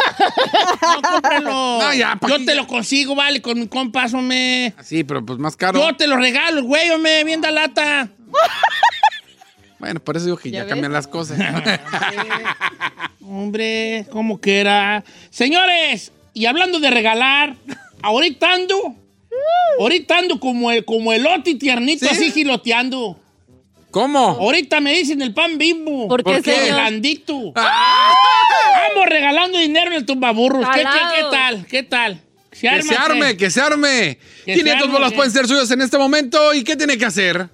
No, cómpralo. No, ya, ¿pa' Yo te lo consigo, vale, con mi compas, hombre. Sí, pero pues más caro. Yo te lo regalo, güey, hombre, bien da lata. Bueno, por eso digo que ¿Ya cambian las cosas. Hombre, como que era. Señores, y hablando de regalar, ahorita ando. Ahorita ando como el, como el oti tiernito, ¿Sí? así giloteando. ¿Cómo? Ahorita me dicen el pan bimbo. ¿Por qué, ¿Por qué? El señor? blandito. ¡Ah! Vamos regalando dinero en el tumbaburros. ¿Qué, qué, tal? ¿Qué tal? ¿Se Que se arme, que se arme. Que se 500 arme, bolas ¿qué? pueden ser suyos en este momento. ¿Y qué tiene que hacer?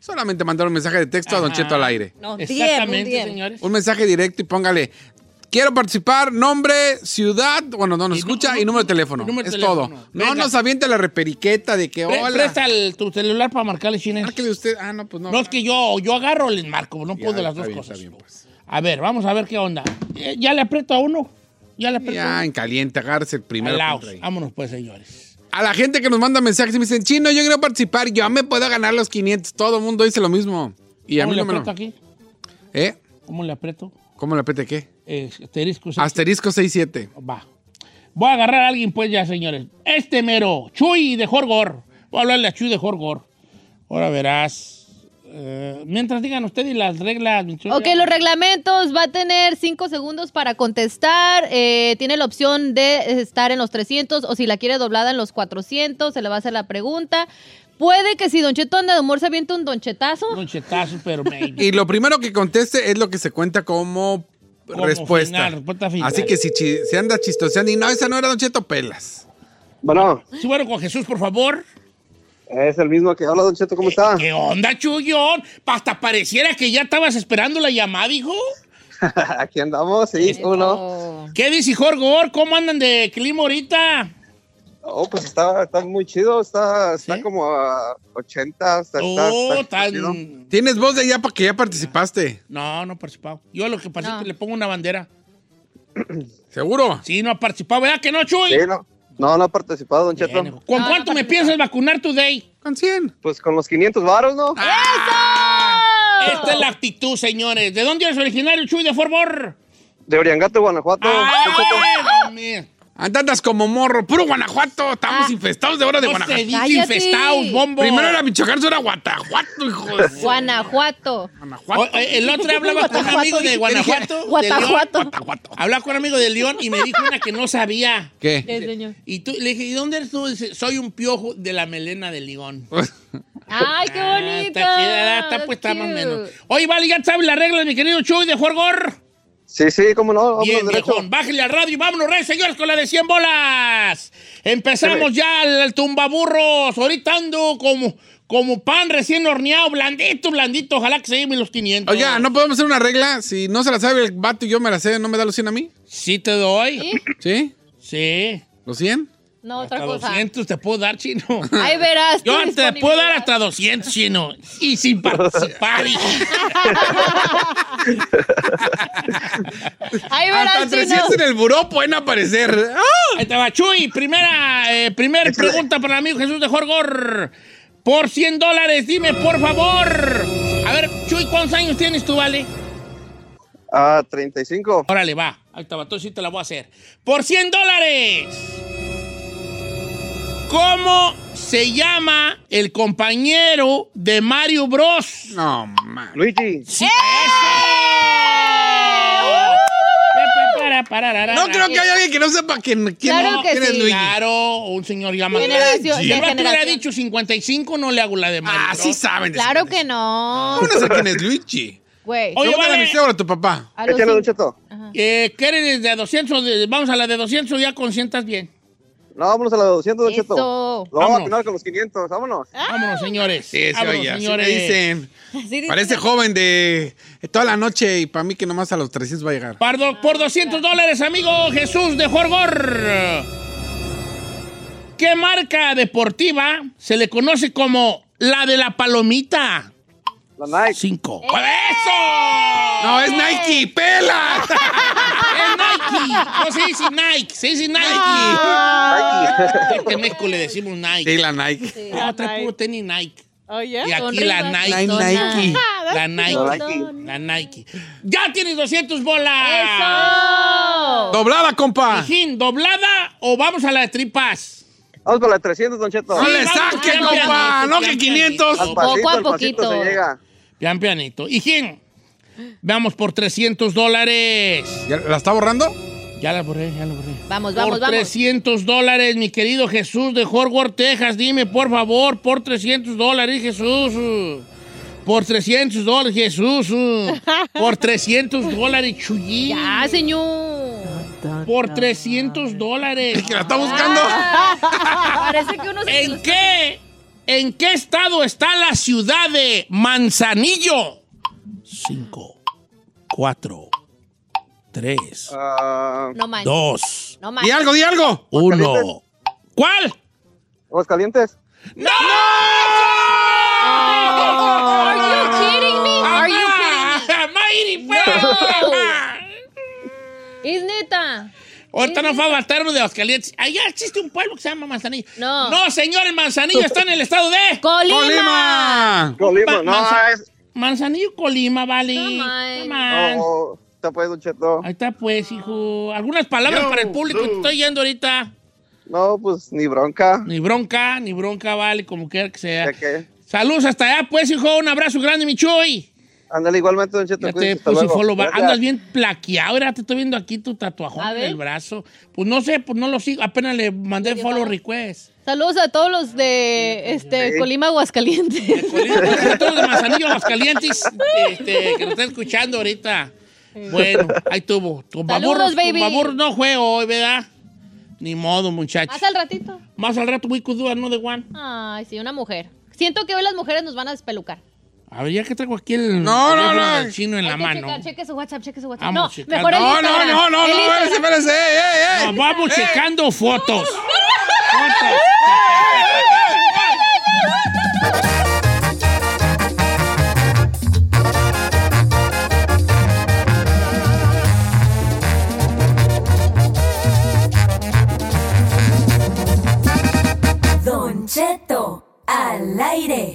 Solamente mandar un mensaje de texto a Don. Cheto al aire. No, Exactamente, señores. Un mensaje directo y póngale. Quiero participar, nombre, ciudad, bueno, no nos Y escucha y número de teléfono. número de es teléfono. todo. Venga. No nos aviente la reperiqueta de que Pre- hola. presta el- tu celular para marcarle chines. Márquele usted. Ah, no, pues no. No, es que yo, yo agarro o les marco, no Ya, puedo de las dos bien, cosas. está bien, pues. A ver, vamos a ver qué onda. Eh, ¿Ya le aprieto a uno? ¿Ya le aprieto a Ya uno? en caliente, agárrese el primero. Alaos. Vámonos pues, señores. A la gente que nos manda mensajes y me dicen, chino, yo quiero participar, yo me puedo ganar los 500. Todo el mundo dice lo mismo. Y a ¿Cómo mí le no me lo... aprieto aquí? ¿Eh? ¿Cómo le aprieto? ¿Cómo le apete qué? Eh, asterisco. sí. Asterisco 67. Va. Voy a agarrar a alguien, pues ya, señores. Este mero, Chuy de Jorgor. Voy a hablarle a Chuy de Jorgor. Ahora verás. Eh, mientras digan ustedes las reglas. Ok, los reglamentos va a tener 5 segundos para contestar. eh, tiene la opción de estar en los 300 o si la quiere doblada en los 400, se le va a hacer la pregunta. Puede que si Don Cheto anda de humor se aviente un Don Chetazo. Un chetazo, pero maybe. Y lo primero que conteste es lo que se cuenta como, Como respuesta. final, respuesta final. Así que si se anda chistoseando y no, esa no era Don Cheto, pelas. Bueno, Sí, bueno, con Jesús, por favor. Es el mismo que habla, Don Cheto, ¿cómo está? ¿Qué onda, Chuyón? Hasta pareciera que ya estabas esperando la llamada, hijo. Aquí andamos, sí, uno. ¿Qué dice Jorgor? ¿Cómo andan de clima ahorita? Oh, pues está, está muy chido, está, está ¿Sí? como a 80, está, está- Oh, está tan... Tienes voz de allá para que ya participaste. No, no ha participado. Yo a lo que participo No. le pongo una bandera. ¿Seguro? Sí, no ha participado, ¿verdad que no, Chuy? Sí, no, no, no ha participado, Don Cheto. ¿Con No, no cuánto me piensas vacunar today? Con 100. Pues con los 500 varos, ¿no? Esta es la actitud, señores. ¿De dónde eres originario, Chuy, de Forbor? De Oriangato, Guanajuato. ¡Ay, Don Cheto. bueno, mira! Andas como morro. Puro Guanajuato. Estamos infestados de ahora de Guanajuato. infestados, bombo. Primero era Michoacán, ahora Guanajuato, hijo de... Guanajuato. Guanajuato. O- eh, el otro día hablaba con un amigo de Guanajuato. Guanajuato. Hablaba con un amigo de León y me dijo una que no sabía. ¿Qué? ¿Qué, señor? Y tú, le dije, ¿y dónde eres tú? Dice, soy un piojo de la melena de León. Ay, qué Ah, bonito. Está pues está más o menos. Oye, vale, ya sabes las reglas, mi querido Chuy de Jorgor. Sí, sí, cómo no, vámonos Bien, derecho. viejón, bájale al radio y vámonos, rey, señores, con la de 100 bolas. Empezamos ya al, al tumbaburros. Ahorita ando como, como pan recién horneado, blandito, blandito. Ojalá que se lleven los 500. Oiga, ¿no podemos hacer una regla? Si no se la sabe el vato y yo me la sé, ¿no me da los 100 a mí? Sí te doy. ¿Sí? ¿Sí? Sí. ¿Los 100? No, Hasta otra cosa. 200 te puedo dar, chino. Ahí verás. Yo te puedo dar hasta 200, chino. Y sin participar. Ahí verás, Hasta 300 chino. en el buró pueden aparecer. ¡Ah! Ahí te va, Chuy. Primera, eh, primera pregunta para el amigo Jesús de Jorgor. Por 100 dólares, dime, por favor. A ver, Chuy, ¿cuántos años tienes tú, vale? Ah, 35. Órale, va. Ahí te va, tú sí te la voy a hacer. Por 100 dólares. ¿Cómo se llama el compañero de Mario Bros? No, man. Luigi. Sí, ¡Eh! para, No creo que haya alguien que no sepa quién, quién, Claro que quién es sí. Luigi. Claro, un señor llamado. Generación- Si vato hubiera dicho 55, no le hago la de Mario Ah, Bros. sí saben. de Claro que no. ¿Cómo no sé quién es Luigi? Güey. Oye, vale. a mi suegro, a tu papá. Échale, Don Cheto. Eh, ¿Quieres de 200? De- vamos a la de 200, ya consientas bien. No, vámonos a de 200, Don Cheto. Eso. Lo vamos a final con los 500, vámonos. Vámonos, señores. Sí, sí, Vámonos, oye, así señores. me dicen. Sí, dice- Parece joven de toda la noche y para mí que nomás a los 300 va a llegar. Pardo- por 200 dólares, amigo Jesús de Jorgor. ¿Qué marca deportiva se le conoce como la de la palomita? La Nike. Cinco. ¡Eh! ¡Eso! No, es Nike, pela. Es Nike. No se dice Nike, se dice Nike. Nike. Es que en México le decimos Nike. Sí, la Nike. No, trae puro tenis Nike. Oh, Y aquí la Sonrisa. Nike. La Nike. La Nike. Nike. La Nike. ¡Ya tienes 200 bolas! ¡Eso! Doblada, compa. ¿doblada o vamos a la de tripas? Vamos con la de 300, Don Cheto. No Sí, le saque, compa. No que 500. Al pianito. pasito, Poco a poquito. se llega. Pian pianito. ¿Hijín? Veamos por 300 dólares. ¿Ya ¿La está borrando? Ya la borré, ya la borré. Vamos, Por vamos, vamos. 300 dólares, mi querido Jesús de Horgor, Texas. Dime, por favor, por 300 dólares, Jesús. Por 300 dólares, Jesús. Por 300 dólares, Chuyín. Ya, señor. Por 300 dólares. Que la está buscando. Parece que uno se... ¿En qué, ¿En qué estado está la ciudad de Manzanillo? Cinco, cuatro, tres, Ah, No manches. dos, No Di manches. algo, di algo. uno. ¿Cuál? Aguascalientes. ¡No! Are you kidding me? Are you kidding Mayri, pues. ¿Es neta? Ahorita no va a faltar uno de Aguascalientes. Allá existe un pueblo que se llama Manzanillo. No. No, señor, el Manzanillo está en el estado de... ¡Colima! Colima. Colima. No, Manza- es. Manzanillo, Colima, vale. Come on. Come on. No, está pues, Don Cheto. Ahí está, pues, hijo. Algunas palabras para el público que te estoy yendo ahorita. No, pues ni bronca. Ni bronca, ni bronca, vale, como quiera que sea. Ya que. Saludos hasta allá, pues, hijo. Un abrazo grande, mi Chuy. Ándale igualmente, Don Cheto. Ya te puse follow back. Andas bien plaqueado. Ahora te estoy viendo aquí tu tatuajón A en ver. el brazo. Pues no sé, pues no lo sigo. Apenas le mandé follow request. Saludos a todos los de este, Sí. Colima, Aguascalientes. A todos de Manzanillo, Aguascalientes, este, que nos están escuchando ahorita. Bueno, ahí tuvo. Tumbaburros, Saludos, baby. tumbaburros no juego hoy, ¿verdad? Ni modo, muchachos. Más al ratito. Más al rato, we could do another one. Ay, sí, una mujer. Siento que hoy las mujeres nos van a despelucar. A ver, ya que traigo aquí el No, no, teléfono no. del chino en la que mano. checar, cheque su WhatsApp, cheque su WhatsApp. Vamos no, checando. mejor el No, no, no, no, no, vamos checando fotos. Fotos. Don Cheto al aire.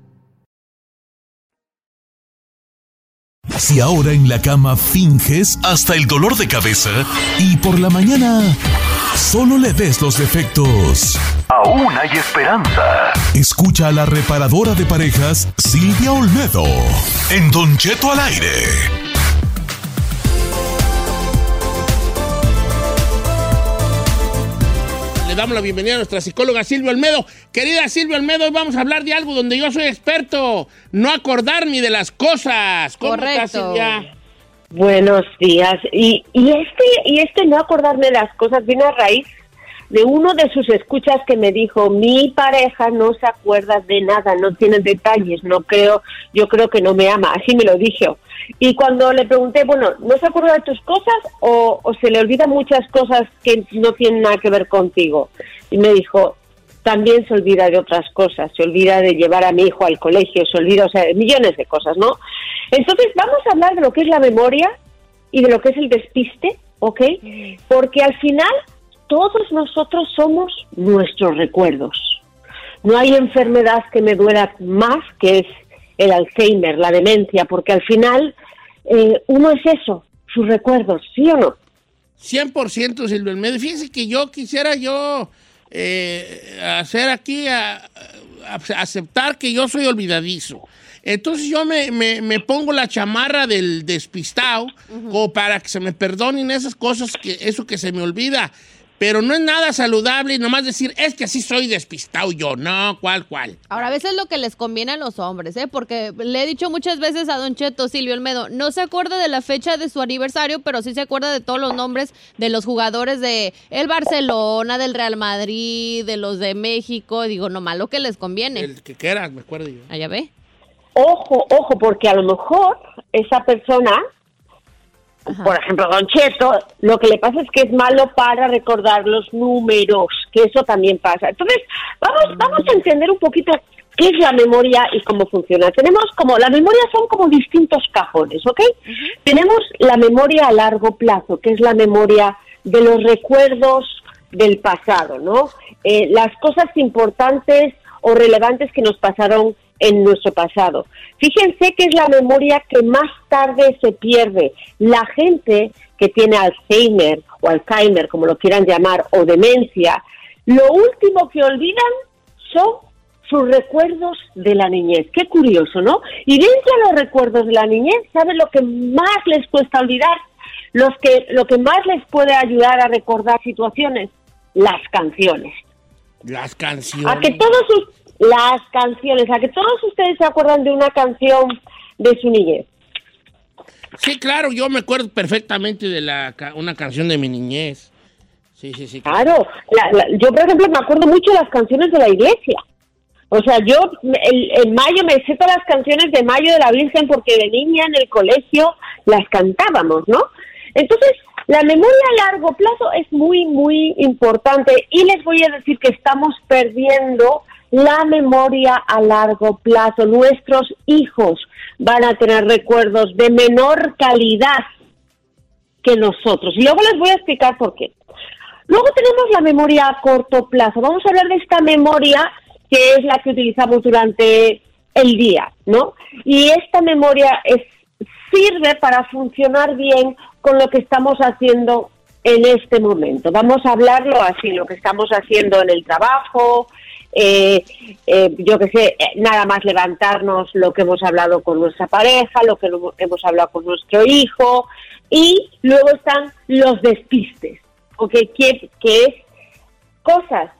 Si ahora en la cama finges hasta el dolor de cabeza y por la mañana solo le ves los defectos. Aún hay esperanza. Escucha a la reparadora de parejas Silvia Olmedo en Don Cheto al aire. Le damos la bienvenida a nuestra psicóloga Silvia Olmedo. Querida Silvia Olmedo, hoy vamos a hablar de algo donde yo soy experto. No acordar ni de las cosas. ¿Cómo Correcto. estás, Silvia? Buenos días. Y, y este y este no acordarme de las cosas viene a raíz de uno de sus escuchas que me dijo, mi pareja no se acuerda de nada, no tiene detalles, no creo, yo creo que no me ama, así me lo dijo. Y cuando le pregunté, bueno, ¿no se acuerda de tus cosas o, o se le olvidan muchas cosas que no tienen nada que ver contigo? Y me dijo, también se olvida de otras cosas, se olvida de llevar a mi hijo al colegio, se olvida, o sea, de millones de cosas, ¿no? Entonces, vamos a hablar de lo que es la memoria y de lo que es el despiste, ¿ok? Porque al final todos nosotros somos nuestros recuerdos. No hay enfermedad que me duela más que es el Alzheimer, la demencia, porque al final eh, uno es eso, sus recuerdos, ¿sí o no? 100% Silvia Olmedo. Fíjense que yo quisiera yo eh, hacer aquí, a- a- aceptar que yo soy olvidadizo. Entonces yo me, me- me pongo la chamarra del despistado como para que se me perdonen esas cosas, que eso que se me olvida. Pero no es nada saludable nomás decir, es que así soy despistado yo. No, ¿cuál, cuál? Ahora, a veces lo que les conviene a los hombres, ¿eh? Porque le he dicho muchas veces a Don Cheto, Silvio Olmedo, no se acuerda de la fecha de su aniversario, pero sí se acuerda de todos los nombres de los jugadores de el Barcelona, del Real Madrid, de los de México. Digo, nomás lo que les conviene. El que quieras, me acuerdo yo. Allá ve. Ojo, ojo, porque a lo mejor esa persona, por ejemplo, Don Cheto, lo que le pasa es que es malo para recordar los números, que eso también pasa. Entonces, vamos, vamos a entender un poquito qué es la memoria y cómo funciona. Tenemos como, la memoria son como distintos cajones, ¿ok? Tenemos la memoria a largo plazo, que es la memoria de los recuerdos del pasado, ¿no? Eh, las cosas importantes o relevantes que nos pasaron en nuestro pasado. Fíjense que es la memoria que más tarde se pierde. La gente que tiene Alzheimer o Alzheimer, como lo quieran llamar, o demencia, lo último que olvidan son sus recuerdos de la niñez. Qué curioso, ¿no? Y dentro de los recuerdos de la niñez, ¿saben lo que más les cuesta olvidar? Los que, lo que más les puede ayudar a recordar situaciones, las canciones. Las canciones. A que todos sus, las canciones, a que todos ustedes se acuerdan de una canción de su niñez. Sí, claro, yo me acuerdo perfectamente de la, una canción de mi niñez. Sí, sí, sí. Claro, la- la- yo por ejemplo me acuerdo mucho de las canciones de la iglesia. O sea, yo el- en mayo me sé todas las canciones de mayo de la Virgen porque de niña en el colegio las cantábamos, ¿no? Entonces, la memoria a largo plazo es muy, muy importante y les voy a decir que estamos perdiendo la memoria a largo plazo. Nuestros hijos van a tener recuerdos de menor calidad que nosotros. Y luego les voy a explicar por qué. Luego tenemos la memoria a corto plazo. Vamos a hablar de esta memoria que es la que utilizamos durante el día, ¿no? Y esta memoria es, sirve para funcionar bien con lo que estamos haciendo en este momento. Vamos a hablarlo así, lo que estamos haciendo en el trabajo, eh, eh, yo que sé, eh, nada más levantarnos lo que hemos hablado con nuestra pareja, lo que hemos hablado con nuestro hijo, y luego están los despistes. Que, que es cosas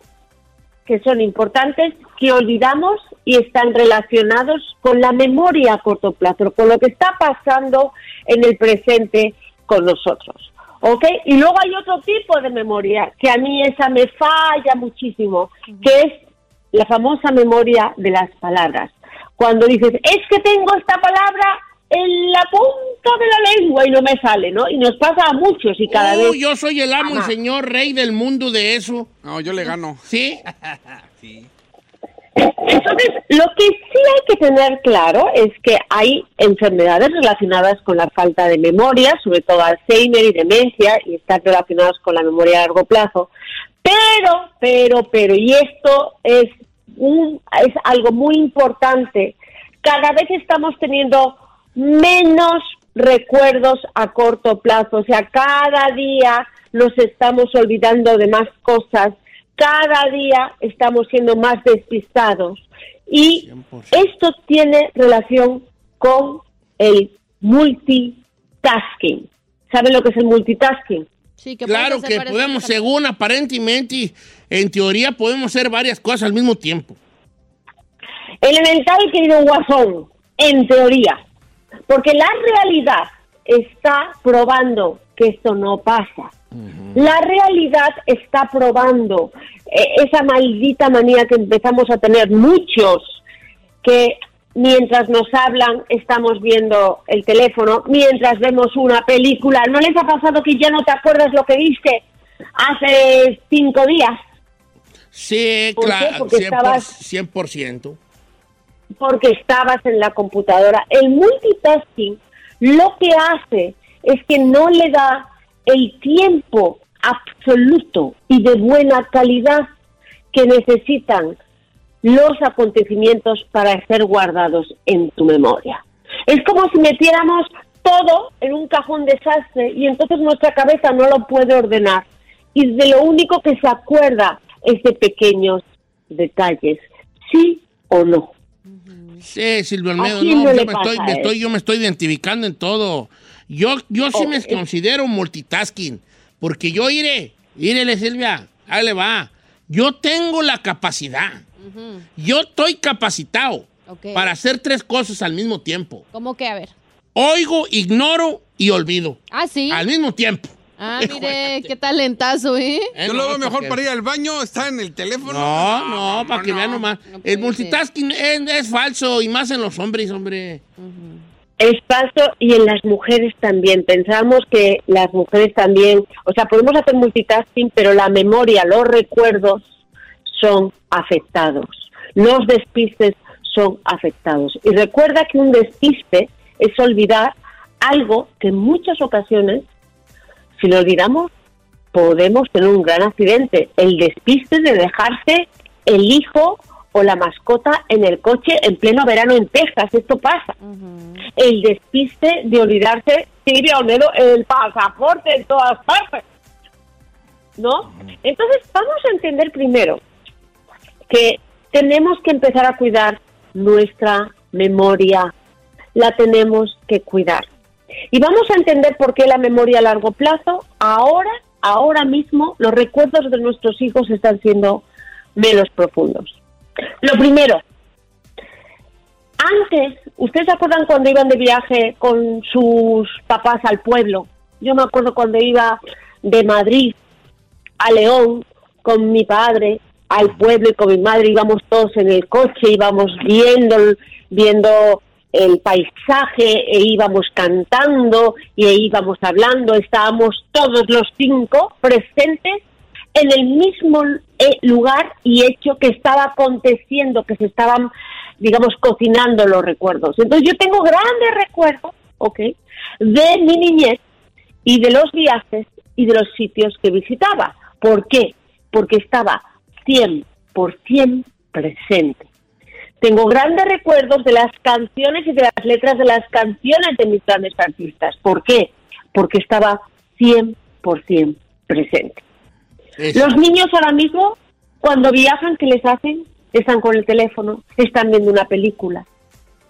que son importantes que olvidamos y están relacionados con la memoria a corto plazo, con lo que está pasando en el presente con nosotros. ¿Ok? Y luego hay otro tipo de memoria, que a mí esa me falla muchísimo, que es la famosa memoria de las palabras. Cuando dices, es que tengo esta palabra en la punta de la lengua y no me sale, ¿no? Y nos pasa a muchos y cada Oh, vez... yo soy el amo y señor rey del mundo de eso. No, yo le gano. ¿Sí? Entonces, lo que sí hay que tener claro es que hay enfermedades relacionadas con la falta de memoria, sobre todo Alzheimer y demencia, y están relacionadas con la memoria a largo plazo. Pero, pero, pero, y esto es, un, es algo muy importante, cada vez estamos teniendo menos recuerdos a corto plazo, o sea, cada día nos estamos olvidando de más cosas, cada día estamos siendo más despistados. Y esto tiene relación con el multitasking. ¿Saben lo que es el multitasking? Sí, que Claro que podemos, según aparentemente, en teoría, podemos hacer varias cosas al mismo tiempo. Elemental, querido Guasón, en teoría. Porque la realidad está probando que esto no pasa. La realidad está probando eh, esa maldita manía que empezamos a tener muchos, que mientras nos hablan estamos viendo el teléfono, mientras vemos una película. ¿No les ha pasado que ya no te acuerdas lo que viste hace cinco días? Sí, claro, Porque 100%. estabas- 100%. porque estabas en la computadora. El multitasking lo que hace es que no le da el tiempo absoluto y de buena calidad que necesitan los acontecimientos para ser guardados en tu memoria. Es como si metiéramos todo en un cajón desastre y entonces nuestra cabeza no lo puede ordenar y de lo único que se acuerda es de pequeños detalles, sí o no. Sí, Silvio Almedo, ¿A quién no, no yo, me estoy, me estoy- yo me estoy identificando en todo. Yo, yo sí Oh, me considero multitasking, porque yo iré, iré, Silvia, ahí le va. Yo tengo la capacidad, yo estoy capacitado para hacer tres cosas al mismo tiempo. ¿Cómo que? A ver. Oigo, ignoro y olvido. Ah, sí. Al mismo tiempo. Ah, mire, qué talentazo, ¿eh? Eh, Yo lo no, veo mejor para ir al baño, está en el teléfono. No, no, para que vean nomás. No El multitasking es, es falso y más en los hombres, hombre. Es falso y en las mujeres también. Pensamos que las mujeres también, o sea, podemos hacer multitasking, pero la memoria, los recuerdos son afectados. Los despistes son afectados. Y recuerda que un despiste es olvidar algo que en muchas ocasiones, si lo olvidamos, podemos tener un gran accidente. El despiste de dejarse el hijo o la mascota en el coche en pleno verano en Texas. Esto pasa. El despiste de olvidarse, Silvia Olmedo, el pasaporte en todas partes. ¿No? Entonces, vamos a entender primero que tenemos que empezar a cuidar nuestra memoria. La tenemos que cuidar. Y vamos a entender por qué la memoria a largo plazo, ahora, ahora mismo, los recuerdos de nuestros hijos están siendo menos profundos. Lo primero, antes, ¿ustedes se acuerdan cuando iban de viaje con sus papás al pueblo? Yo me acuerdo cuando iba de Madrid a León con mi padre al pueblo y con mi madre íbamos todos en el coche, íbamos viendo, viendo el paisaje e íbamos cantando y e íbamos hablando, estábamos todos los cinco presentes en el mismo eh, lugar y hecho que estaba aconteciendo, que se estaban, digamos, cocinando los recuerdos. Entonces yo tengo grandes recuerdos, ¿ok? De mi niñez y de los viajes y de los sitios que visitaba. ¿Por qué? Porque estaba 100% presente. Tengo grandes recuerdos de las canciones y de las letras de las canciones de mis grandes artistas. ¿Por qué? Porque estaba 100% presente. Los niños ahora mismo, cuando viajan, ¿qué les hacen? Están con el teléfono, están viendo una película,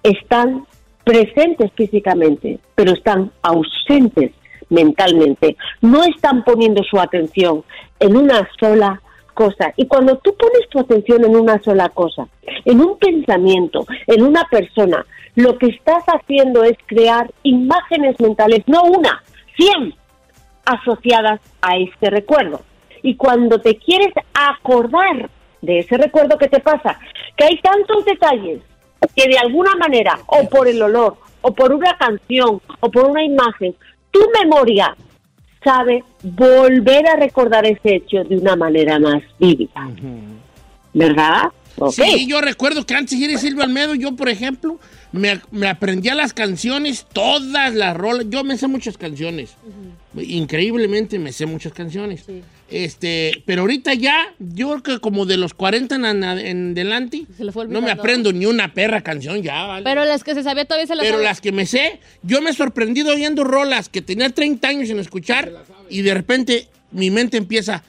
están presentes físicamente, pero están ausentes mentalmente. No están poniendo su atención en una sola cosa. Y cuando tú pones tu atención en una sola cosa, en un pensamiento, en una persona, lo que estás haciendo es crear imágenes mentales, no una, cien, asociadas a este recuerdo. Y cuando te quieres acordar de ese recuerdo que te pasa, que hay tantos detalles que de alguna manera, o por el olor, o por una canción, o por una imagen, tu memoria sabe volver a recordar ese hecho de una manera más vívida. ¿Verdad? Sí, yo recuerdo que antes de Silvia Almedo, yo, por ejemplo, me, me aprendía las canciones, todas las rolas. Yo me sé muchas canciones. Increíblemente me sé muchas canciones. Este, pero ahorita ya, yo creo que como de los 40 en, en delante, no me aprendo ni una perra canción ya, ¿vale? Pero las que se sabía todavía se las Pero las que me sé, yo me he sorprendido oyendo rolas que tenía 30 años sin escuchar y de repente mi mente empieza,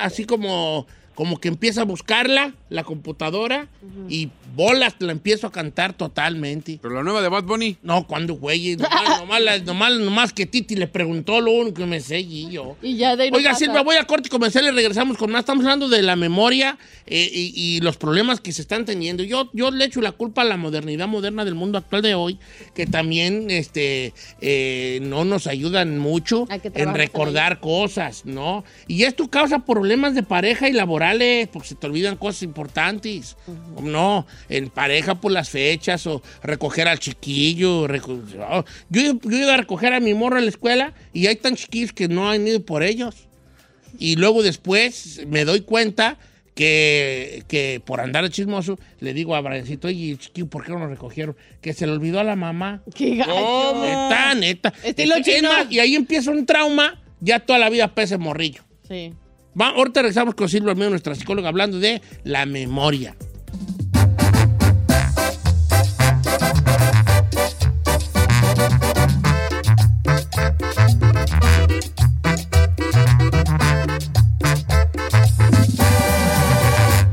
así como como que empieza a buscarla, la computadora, y bolas la empiezo a cantar totalmente. ¿Pero la nueva de Bad Bunny? No, cuando güey, nomás, nomás, nomás, nomás que Titi le preguntó lo único que me sé y yo. Y ya de Oiga. Silvia, voy a corte comercial y regresamos con más. Estamos hablando de la memoria eh, y, y los problemas que se están teniendo. Yo, yo le echo la culpa a la modernidad moderna del mundo actual de hoy, que también este, eh, no nos ayudan mucho en recordar cosas, ¿no? Y esto causa problemas de pareja y laborales, porque se te olvidan cosas importantes. No, en pareja por las fechas o recoger al chiquillo. reco- oh, Yo, yo iba a recoger a mi morro a la escuela y hay tan chiquillos que no han ido por ellos. Y luego después me doy cuenta que, que por andar de chismoso le digo a Briancito, oye, chiquillo, ¿por qué no lo recogieron? Que se le olvidó a la mamá. ¡Qué gacho! Neta, neta. Estilo Es- es chino. más, y ahí empieza un trauma, ya toda la vida pese morrillo. Sí. Va, ahorita regresamos con Silvia Almedo, nuestra psicóloga, hablando de la memoria.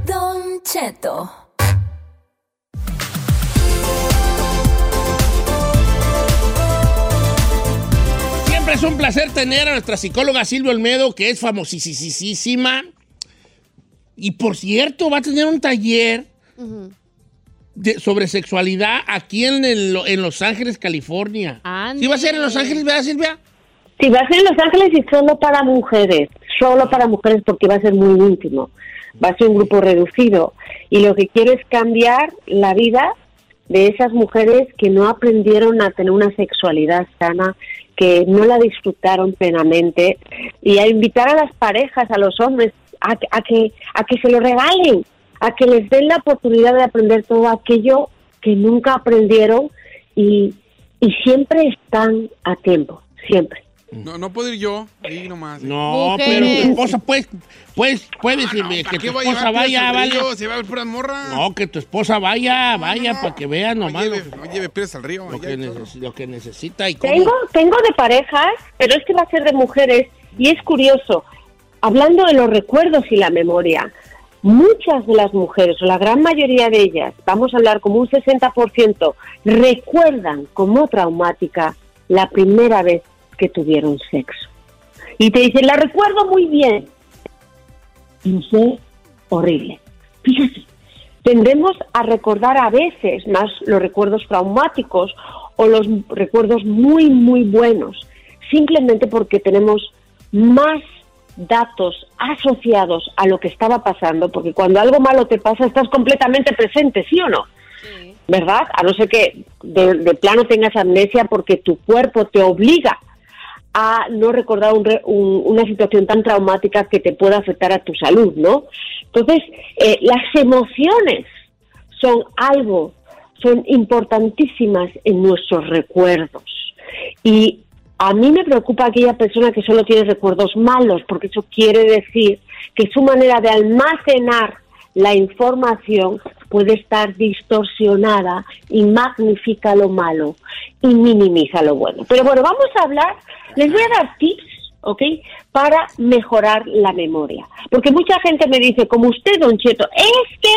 Don Cheto. Es un placer tener a nuestra psicóloga Silvia Olmedo, que es famosísima. Y por cierto, va a tener un taller de- sobre sexualidad aquí en, el- en Los Ángeles, California. ¿Sí va a ser en Los Ángeles, verdad, Silvia? Si va a ser en Los Ángeles y solo para mujeres, solo para mujeres porque va a ser muy íntimo, va a ser un grupo reducido y lo que quiero es cambiar la vida de esas mujeres que no aprendieron a tener una sexualidad sana, que no la disfrutaron plenamente y a invitar a las parejas, a los hombres, a, a que, a que se lo regalen, a que les den la oportunidad de aprender todo aquello que nunca aprendieron y, y siempre están a tiempo, siempre. No, no puedo ir yo, ahí nomás. No, pero tu esposa, pues, pues, puedes que, que ¿Para tu qué voy a esposa vaya, río? Se va a ver puras morras. No, que tu esposa vaya, vaya, para que vea nomás No lleve piedras al río. lo que neces- lo que necesita y cómo. Tengo, tengo de parejas, pero este va a ser de mujeres y es curioso. Hablando de los recuerdos y la memoria, muchas de las mujeres, o la gran mayoría de ellas, vamos a hablar como un 60%, recuerdan como traumática la primera vez que tuvieron sexo. Y te dicen, la recuerdo muy bien. Y fue horrible. Fíjate, tendemos a recordar a veces más los recuerdos traumáticos o los recuerdos muy, muy buenos, simplemente porque tenemos más datos asociados a lo que estaba pasando, porque cuando algo malo te pasa estás completamente presente, ¿sí o no? ¿Verdad? A no ser que de, de plano tengas amnesia porque tu cuerpo te obliga a no recordar un un- una situación tan traumática que te pueda afectar a tu salud, ¿no? Entonces, eh, las emociones son algo, son importantísimas en nuestros recuerdos. Y a mí me preocupa aquella persona que solo tiene recuerdos malos, porque eso quiere decir que su manera de almacenar la información puede estar distorsionada y magnifica lo malo y minimiza lo bueno. Pero bueno, vamos a hablar, les voy a dar tips, ¿ok? Para mejorar la memoria. Porque mucha gente me dice, como usted, Don Cheto, es que,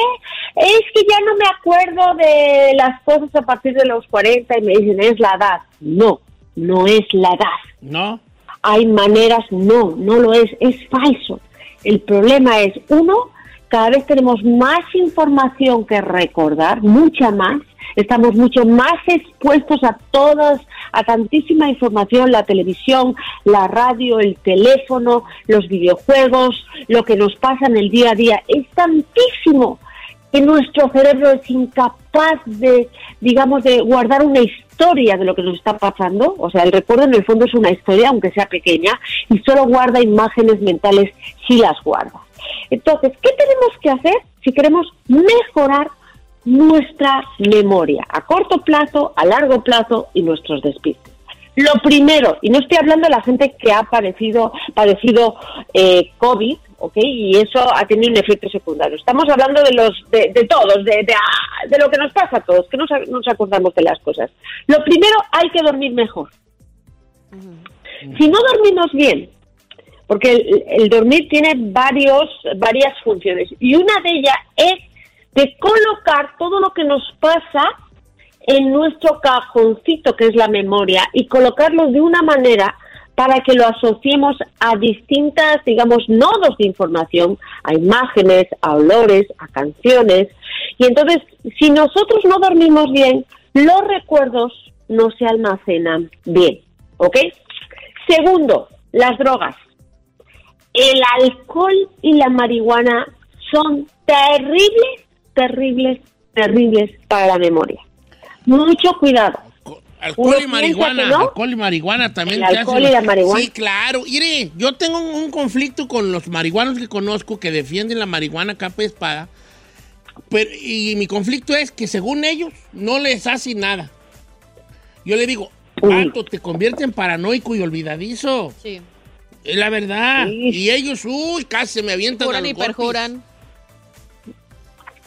es que ya no me acuerdo de las cosas a partir de los 40 y me dicen, es la edad. No, no es la edad. ¿No? Hay maneras, no, no lo es, es falso. El problema es, uno, cada vez tenemos más información que recordar, mucha más, estamos mucho más expuestos a todas, a tantísima información, la televisión, la radio, el teléfono, los videojuegos, lo que nos pasa en el día a día, es tantísimo que nuestro cerebro es incapaz de, digamos, de guardar una historia de lo que nos está pasando. O sea, el recuerdo en el fondo es una historia, aunque sea pequeña, y solo guarda imágenes mentales si las guarda. Entonces, ¿qué tenemos que hacer si queremos mejorar nuestra memoria a corto plazo, a largo plazo y nuestros despistes? Lo primero, y no estoy hablando de la gente que ha padecido, padecido eh, COVID, ¿ok? Y eso ha tenido un efecto secundario. Estamos hablando de los, de, de todos, de, de, ah, de lo que nos pasa a todos, que no nos, nos acordamos de las cosas. Lo primero, hay que dormir mejor. Si no dormimos bien, porque el, el dormir tiene varios, varias funciones, y una de ellas es de colocar todo lo que nos pasa en nuestro cajoncito que es la memoria y colocarlo de una manera para que lo asociemos a distintas, digamos, nodos de información, a imágenes, a olores, a canciones. Y entonces, si nosotros no dormimos bien, los recuerdos no se almacenan bien, ¿ok? Segundo, las drogas. El alcohol y la marihuana son terribles, terribles, terribles para la memoria. Mucho cuidado. Alcohol Uno y marihuana, no. alcohol y marihuana también. El te alcohol hacen- y la marihuana. Sí, claro. Mire, yo tengo un, un conflicto con los marihuanos que conozco que defienden la marihuana capa y espada. Pero, y mi conflicto es que según ellos no les hace nada. Yo le digo, Pato, te convierte en paranoico y olvidadizo. Sí. Es la verdad. Y ellos, uy, casi se me avientan a Juran los y golpes. perjuran.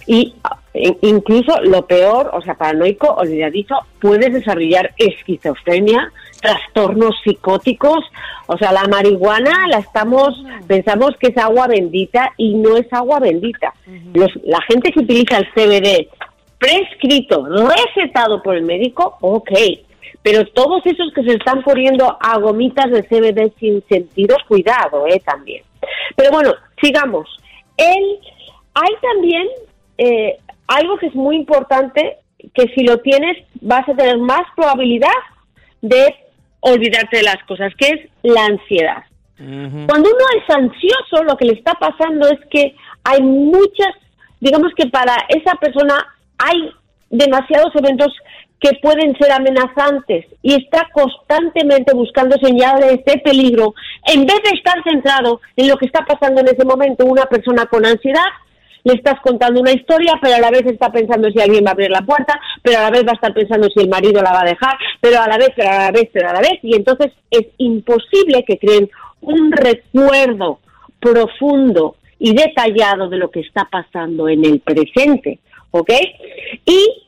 Y eh, incluso lo peor, o sea, paranoico, olvidadizo, puedes desarrollar esquizofrenia, trastornos psicóticos. O sea, la marihuana la estamos, pensamos que es agua bendita y no es agua bendita. Los, la gente que utiliza el CBD prescrito, recetado por el médico, ok. Pero todos esos que se están poniendo a gomitas de CBD sin sentido, cuidado, eh, también. Pero bueno, sigamos. El, hay también eh, algo que es muy importante, que si lo tienes vas a tener más probabilidad de olvidarte de las cosas, que es la ansiedad. Cuando uno es ansioso, lo que le está pasando es que hay muchas, digamos que para esa persona hay demasiados eventos que pueden ser amenazantes y está constantemente buscando señales de peligro en vez de estar centrado en lo que está pasando en ese momento. Una persona con ansiedad le estás contando una historia, pero a la vez está pensando si alguien va a abrir la puerta, pero a la vez va a estar pensando si el marido la va a dejar, pero a la vez, pero a la vez, pero a la vez, y entonces es imposible que creen un recuerdo profundo y detallado de lo que está pasando en el presente, ¿ok? Y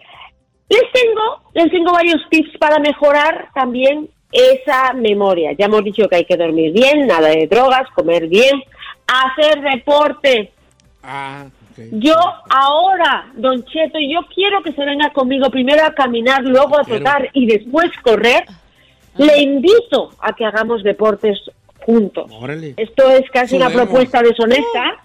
les tengo, les tengo varios tips para mejorar también esa memoria. Ya hemos dicho que hay que dormir bien, nada de drogas, comer bien, hacer deporte. Ah. Yo ahora, Don Cheto, yo quiero que se venga conmigo primero a caminar, luego a trotar y después correr. Le invito a que hagamos deportes juntos. Órale. Esto es casi una propuesta deshonesta,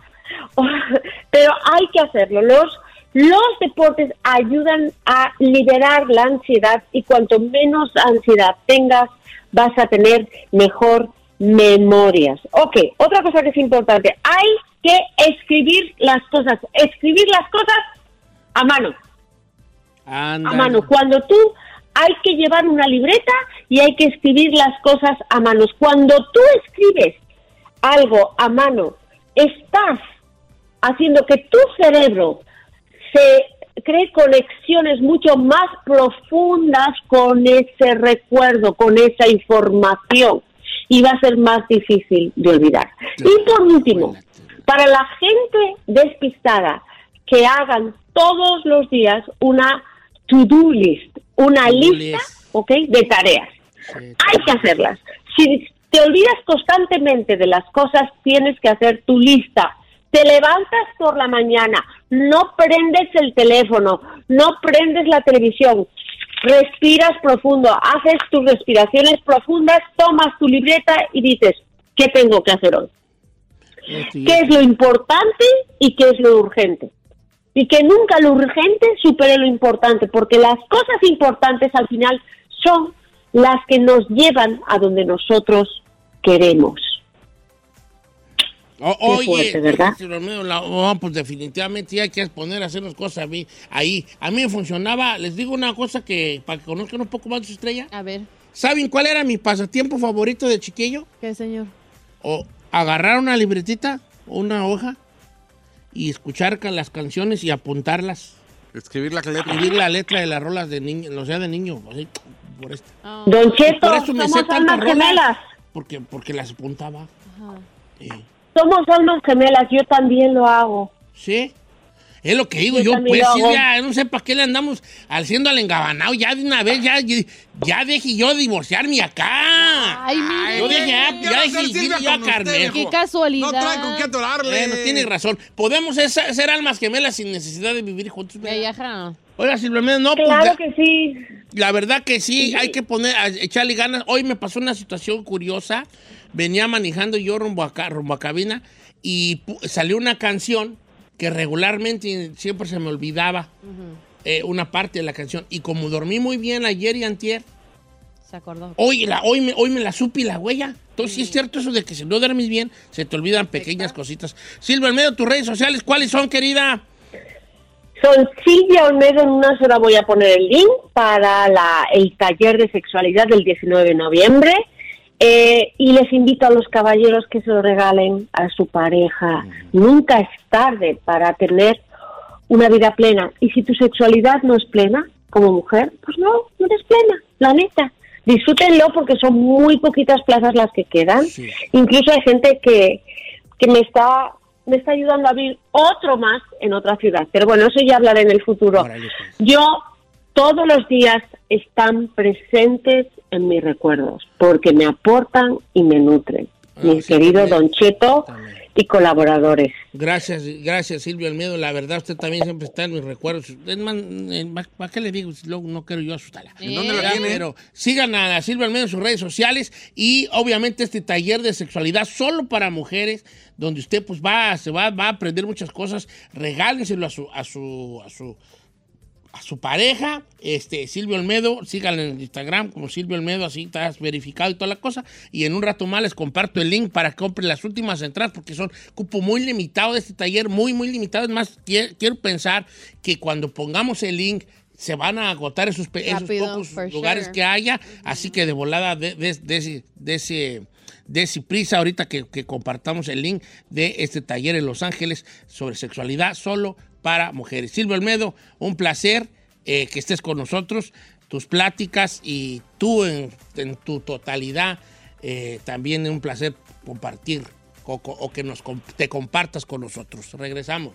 pero hay que hacerlo. Los, los deportes ayudan a liberar la ansiedad y cuanto menos ansiedad tengas, vas a tener mejor memorias. Ok, otra cosa que es importante, hay que escribir las cosas, escribir las cosas a mano a mano. Cuando tú hay que llevar una libreta y hay que escribir las cosas a manos. Cuando tú escribes algo a mano, estás haciendo que tu cerebro se cree conexiones mucho más profundas con ese recuerdo, con esa información y va a ser más difícil de olvidar. Y por último, para la gente despistada, que hagan todos los días una to-do list, una lista. De tareas. Hay que hacerlas. Si te olvidas constantemente de las cosas, tienes que hacer tu lista. Te levantas por la mañana, no prendes el teléfono, no prendes la televisión, respiras profundo, haces tus respiraciones profundas, tomas tu libreta y dices, ¿qué tengo que hacer hoy? ¿Qué es lo importante y qué es lo urgente? Y que nunca lo urgente supere lo importante, porque las cosas importantes al final son las que nos llevan a donde nosotros queremos. O- Qué oye, fuerte, ¿verdad? oh, pues definitivamente hay que poner a hacer las cosas a mí, ahí. A mí me funcionaba, les digo una cosa que para que conozcan un poco más de su estrella. A ver. ¿Saben cuál era mi pasatiempo favorito de chiquillo? ¿Qué, señor? O agarrar una libretita, una hoja y escuchar las canciones y apuntarlas. Escribir la letra. Escribir la letra de las rolas de niño, o sea, de niño, así, por esta. Don Cheto, Por eso me sé tantas rolas. Porque, porque las apuntaba. Somos almas gemelas, yo también lo hago. ¿Sí? Es lo que digo Yo pues, hago. Silvia, no sé para qué le andamos haciendo al engabanado. Ya de una vez, ya, ya, ya dejé yo divorciarme acá. Ay, mire. Yo dejé, ya, ¿Qué ya dejé yo a viejo? Qué casualidad. No trae con qué atorarle. Bueno, tiene razón. Podemos ser, ser almas gemelas sin necesidad de vivir juntos. Ya, ya. Oiga, Silvia, no, pues, Claro ya- que sí. la verdad que sí, hay que poner, echarle ganas. Hoy me pasó una situación curiosa. Venía manejando yo rumbo a, rumbo a cabina y pu- salió una canción que regularmente siempre se me olvidaba eh, una parte de la canción. Y como dormí muy bien ayer y antier, Se acordó. hoy, la, hoy, me, hoy me la supe la huella. Entonces sí es cierto eso de que si no duermes bien, se te olvidan pequeñas cositas. Silvia, en medio de tus redes sociales, ¿cuáles son, querida? Soy Silvia Olmedo, en una sola voy a poner el link para la, el taller de sexualidad del 19 de noviembre. Eh, y les invito a los caballeros que se lo regalen a su pareja. Nunca es tarde para tener una vida plena. Y si tu sexualidad no es plena como mujer, pues no, no eres plena, la neta. Disfrútenlo porque son muy poquitas plazas las que quedan. Incluso hay gente que, que me está me está ayudando a abrir otro más en otra ciudad. Pero bueno, eso ya hablaré en el futuro. Yo todos los días están presentes en mis recuerdos porque me aportan y me nutren. Mi sí, querido también. Don Cheto y colaboradores. Gracias, gracias Silvia Almedo. La verdad, usted también siempre está en mis recuerdos. Es más, eh, ¿para qué le digo? Si luego no quiero yo asustarla. ¿En dónde Ya, tiene? Pero sigan a Silvia Almedo en sus redes sociales y obviamente este taller de sexualidad solo para mujeres, donde usted pues va, se va, va a aprender muchas cosas. Regálenselo a su, a su, a su, a su pareja, este, Silvio Olmedo, síganlo en Instagram como Silvio Olmedo, así estás verificado y toda la cosa. Y en un rato más les comparto el link para que compren las últimas entradas, porque son cupo muy limitado de este taller, muy, muy limitado. Es más, qui- quiero pensar que cuando pongamos el link se van a agotar esos, pocos lugares sure. que haya. Así que de volada, de, de, de ese, de ese de ese prisa ahorita que, que compartamos el link de este taller en Los Ángeles sobre sexualidad solo para mujeres. Silvio Olmedo, un placer eh, que estés con nosotros, tus pláticas y tú en, tu totalidad, eh, también un placer compartir o, o que nos, te compartas con nosotros. Regresamos.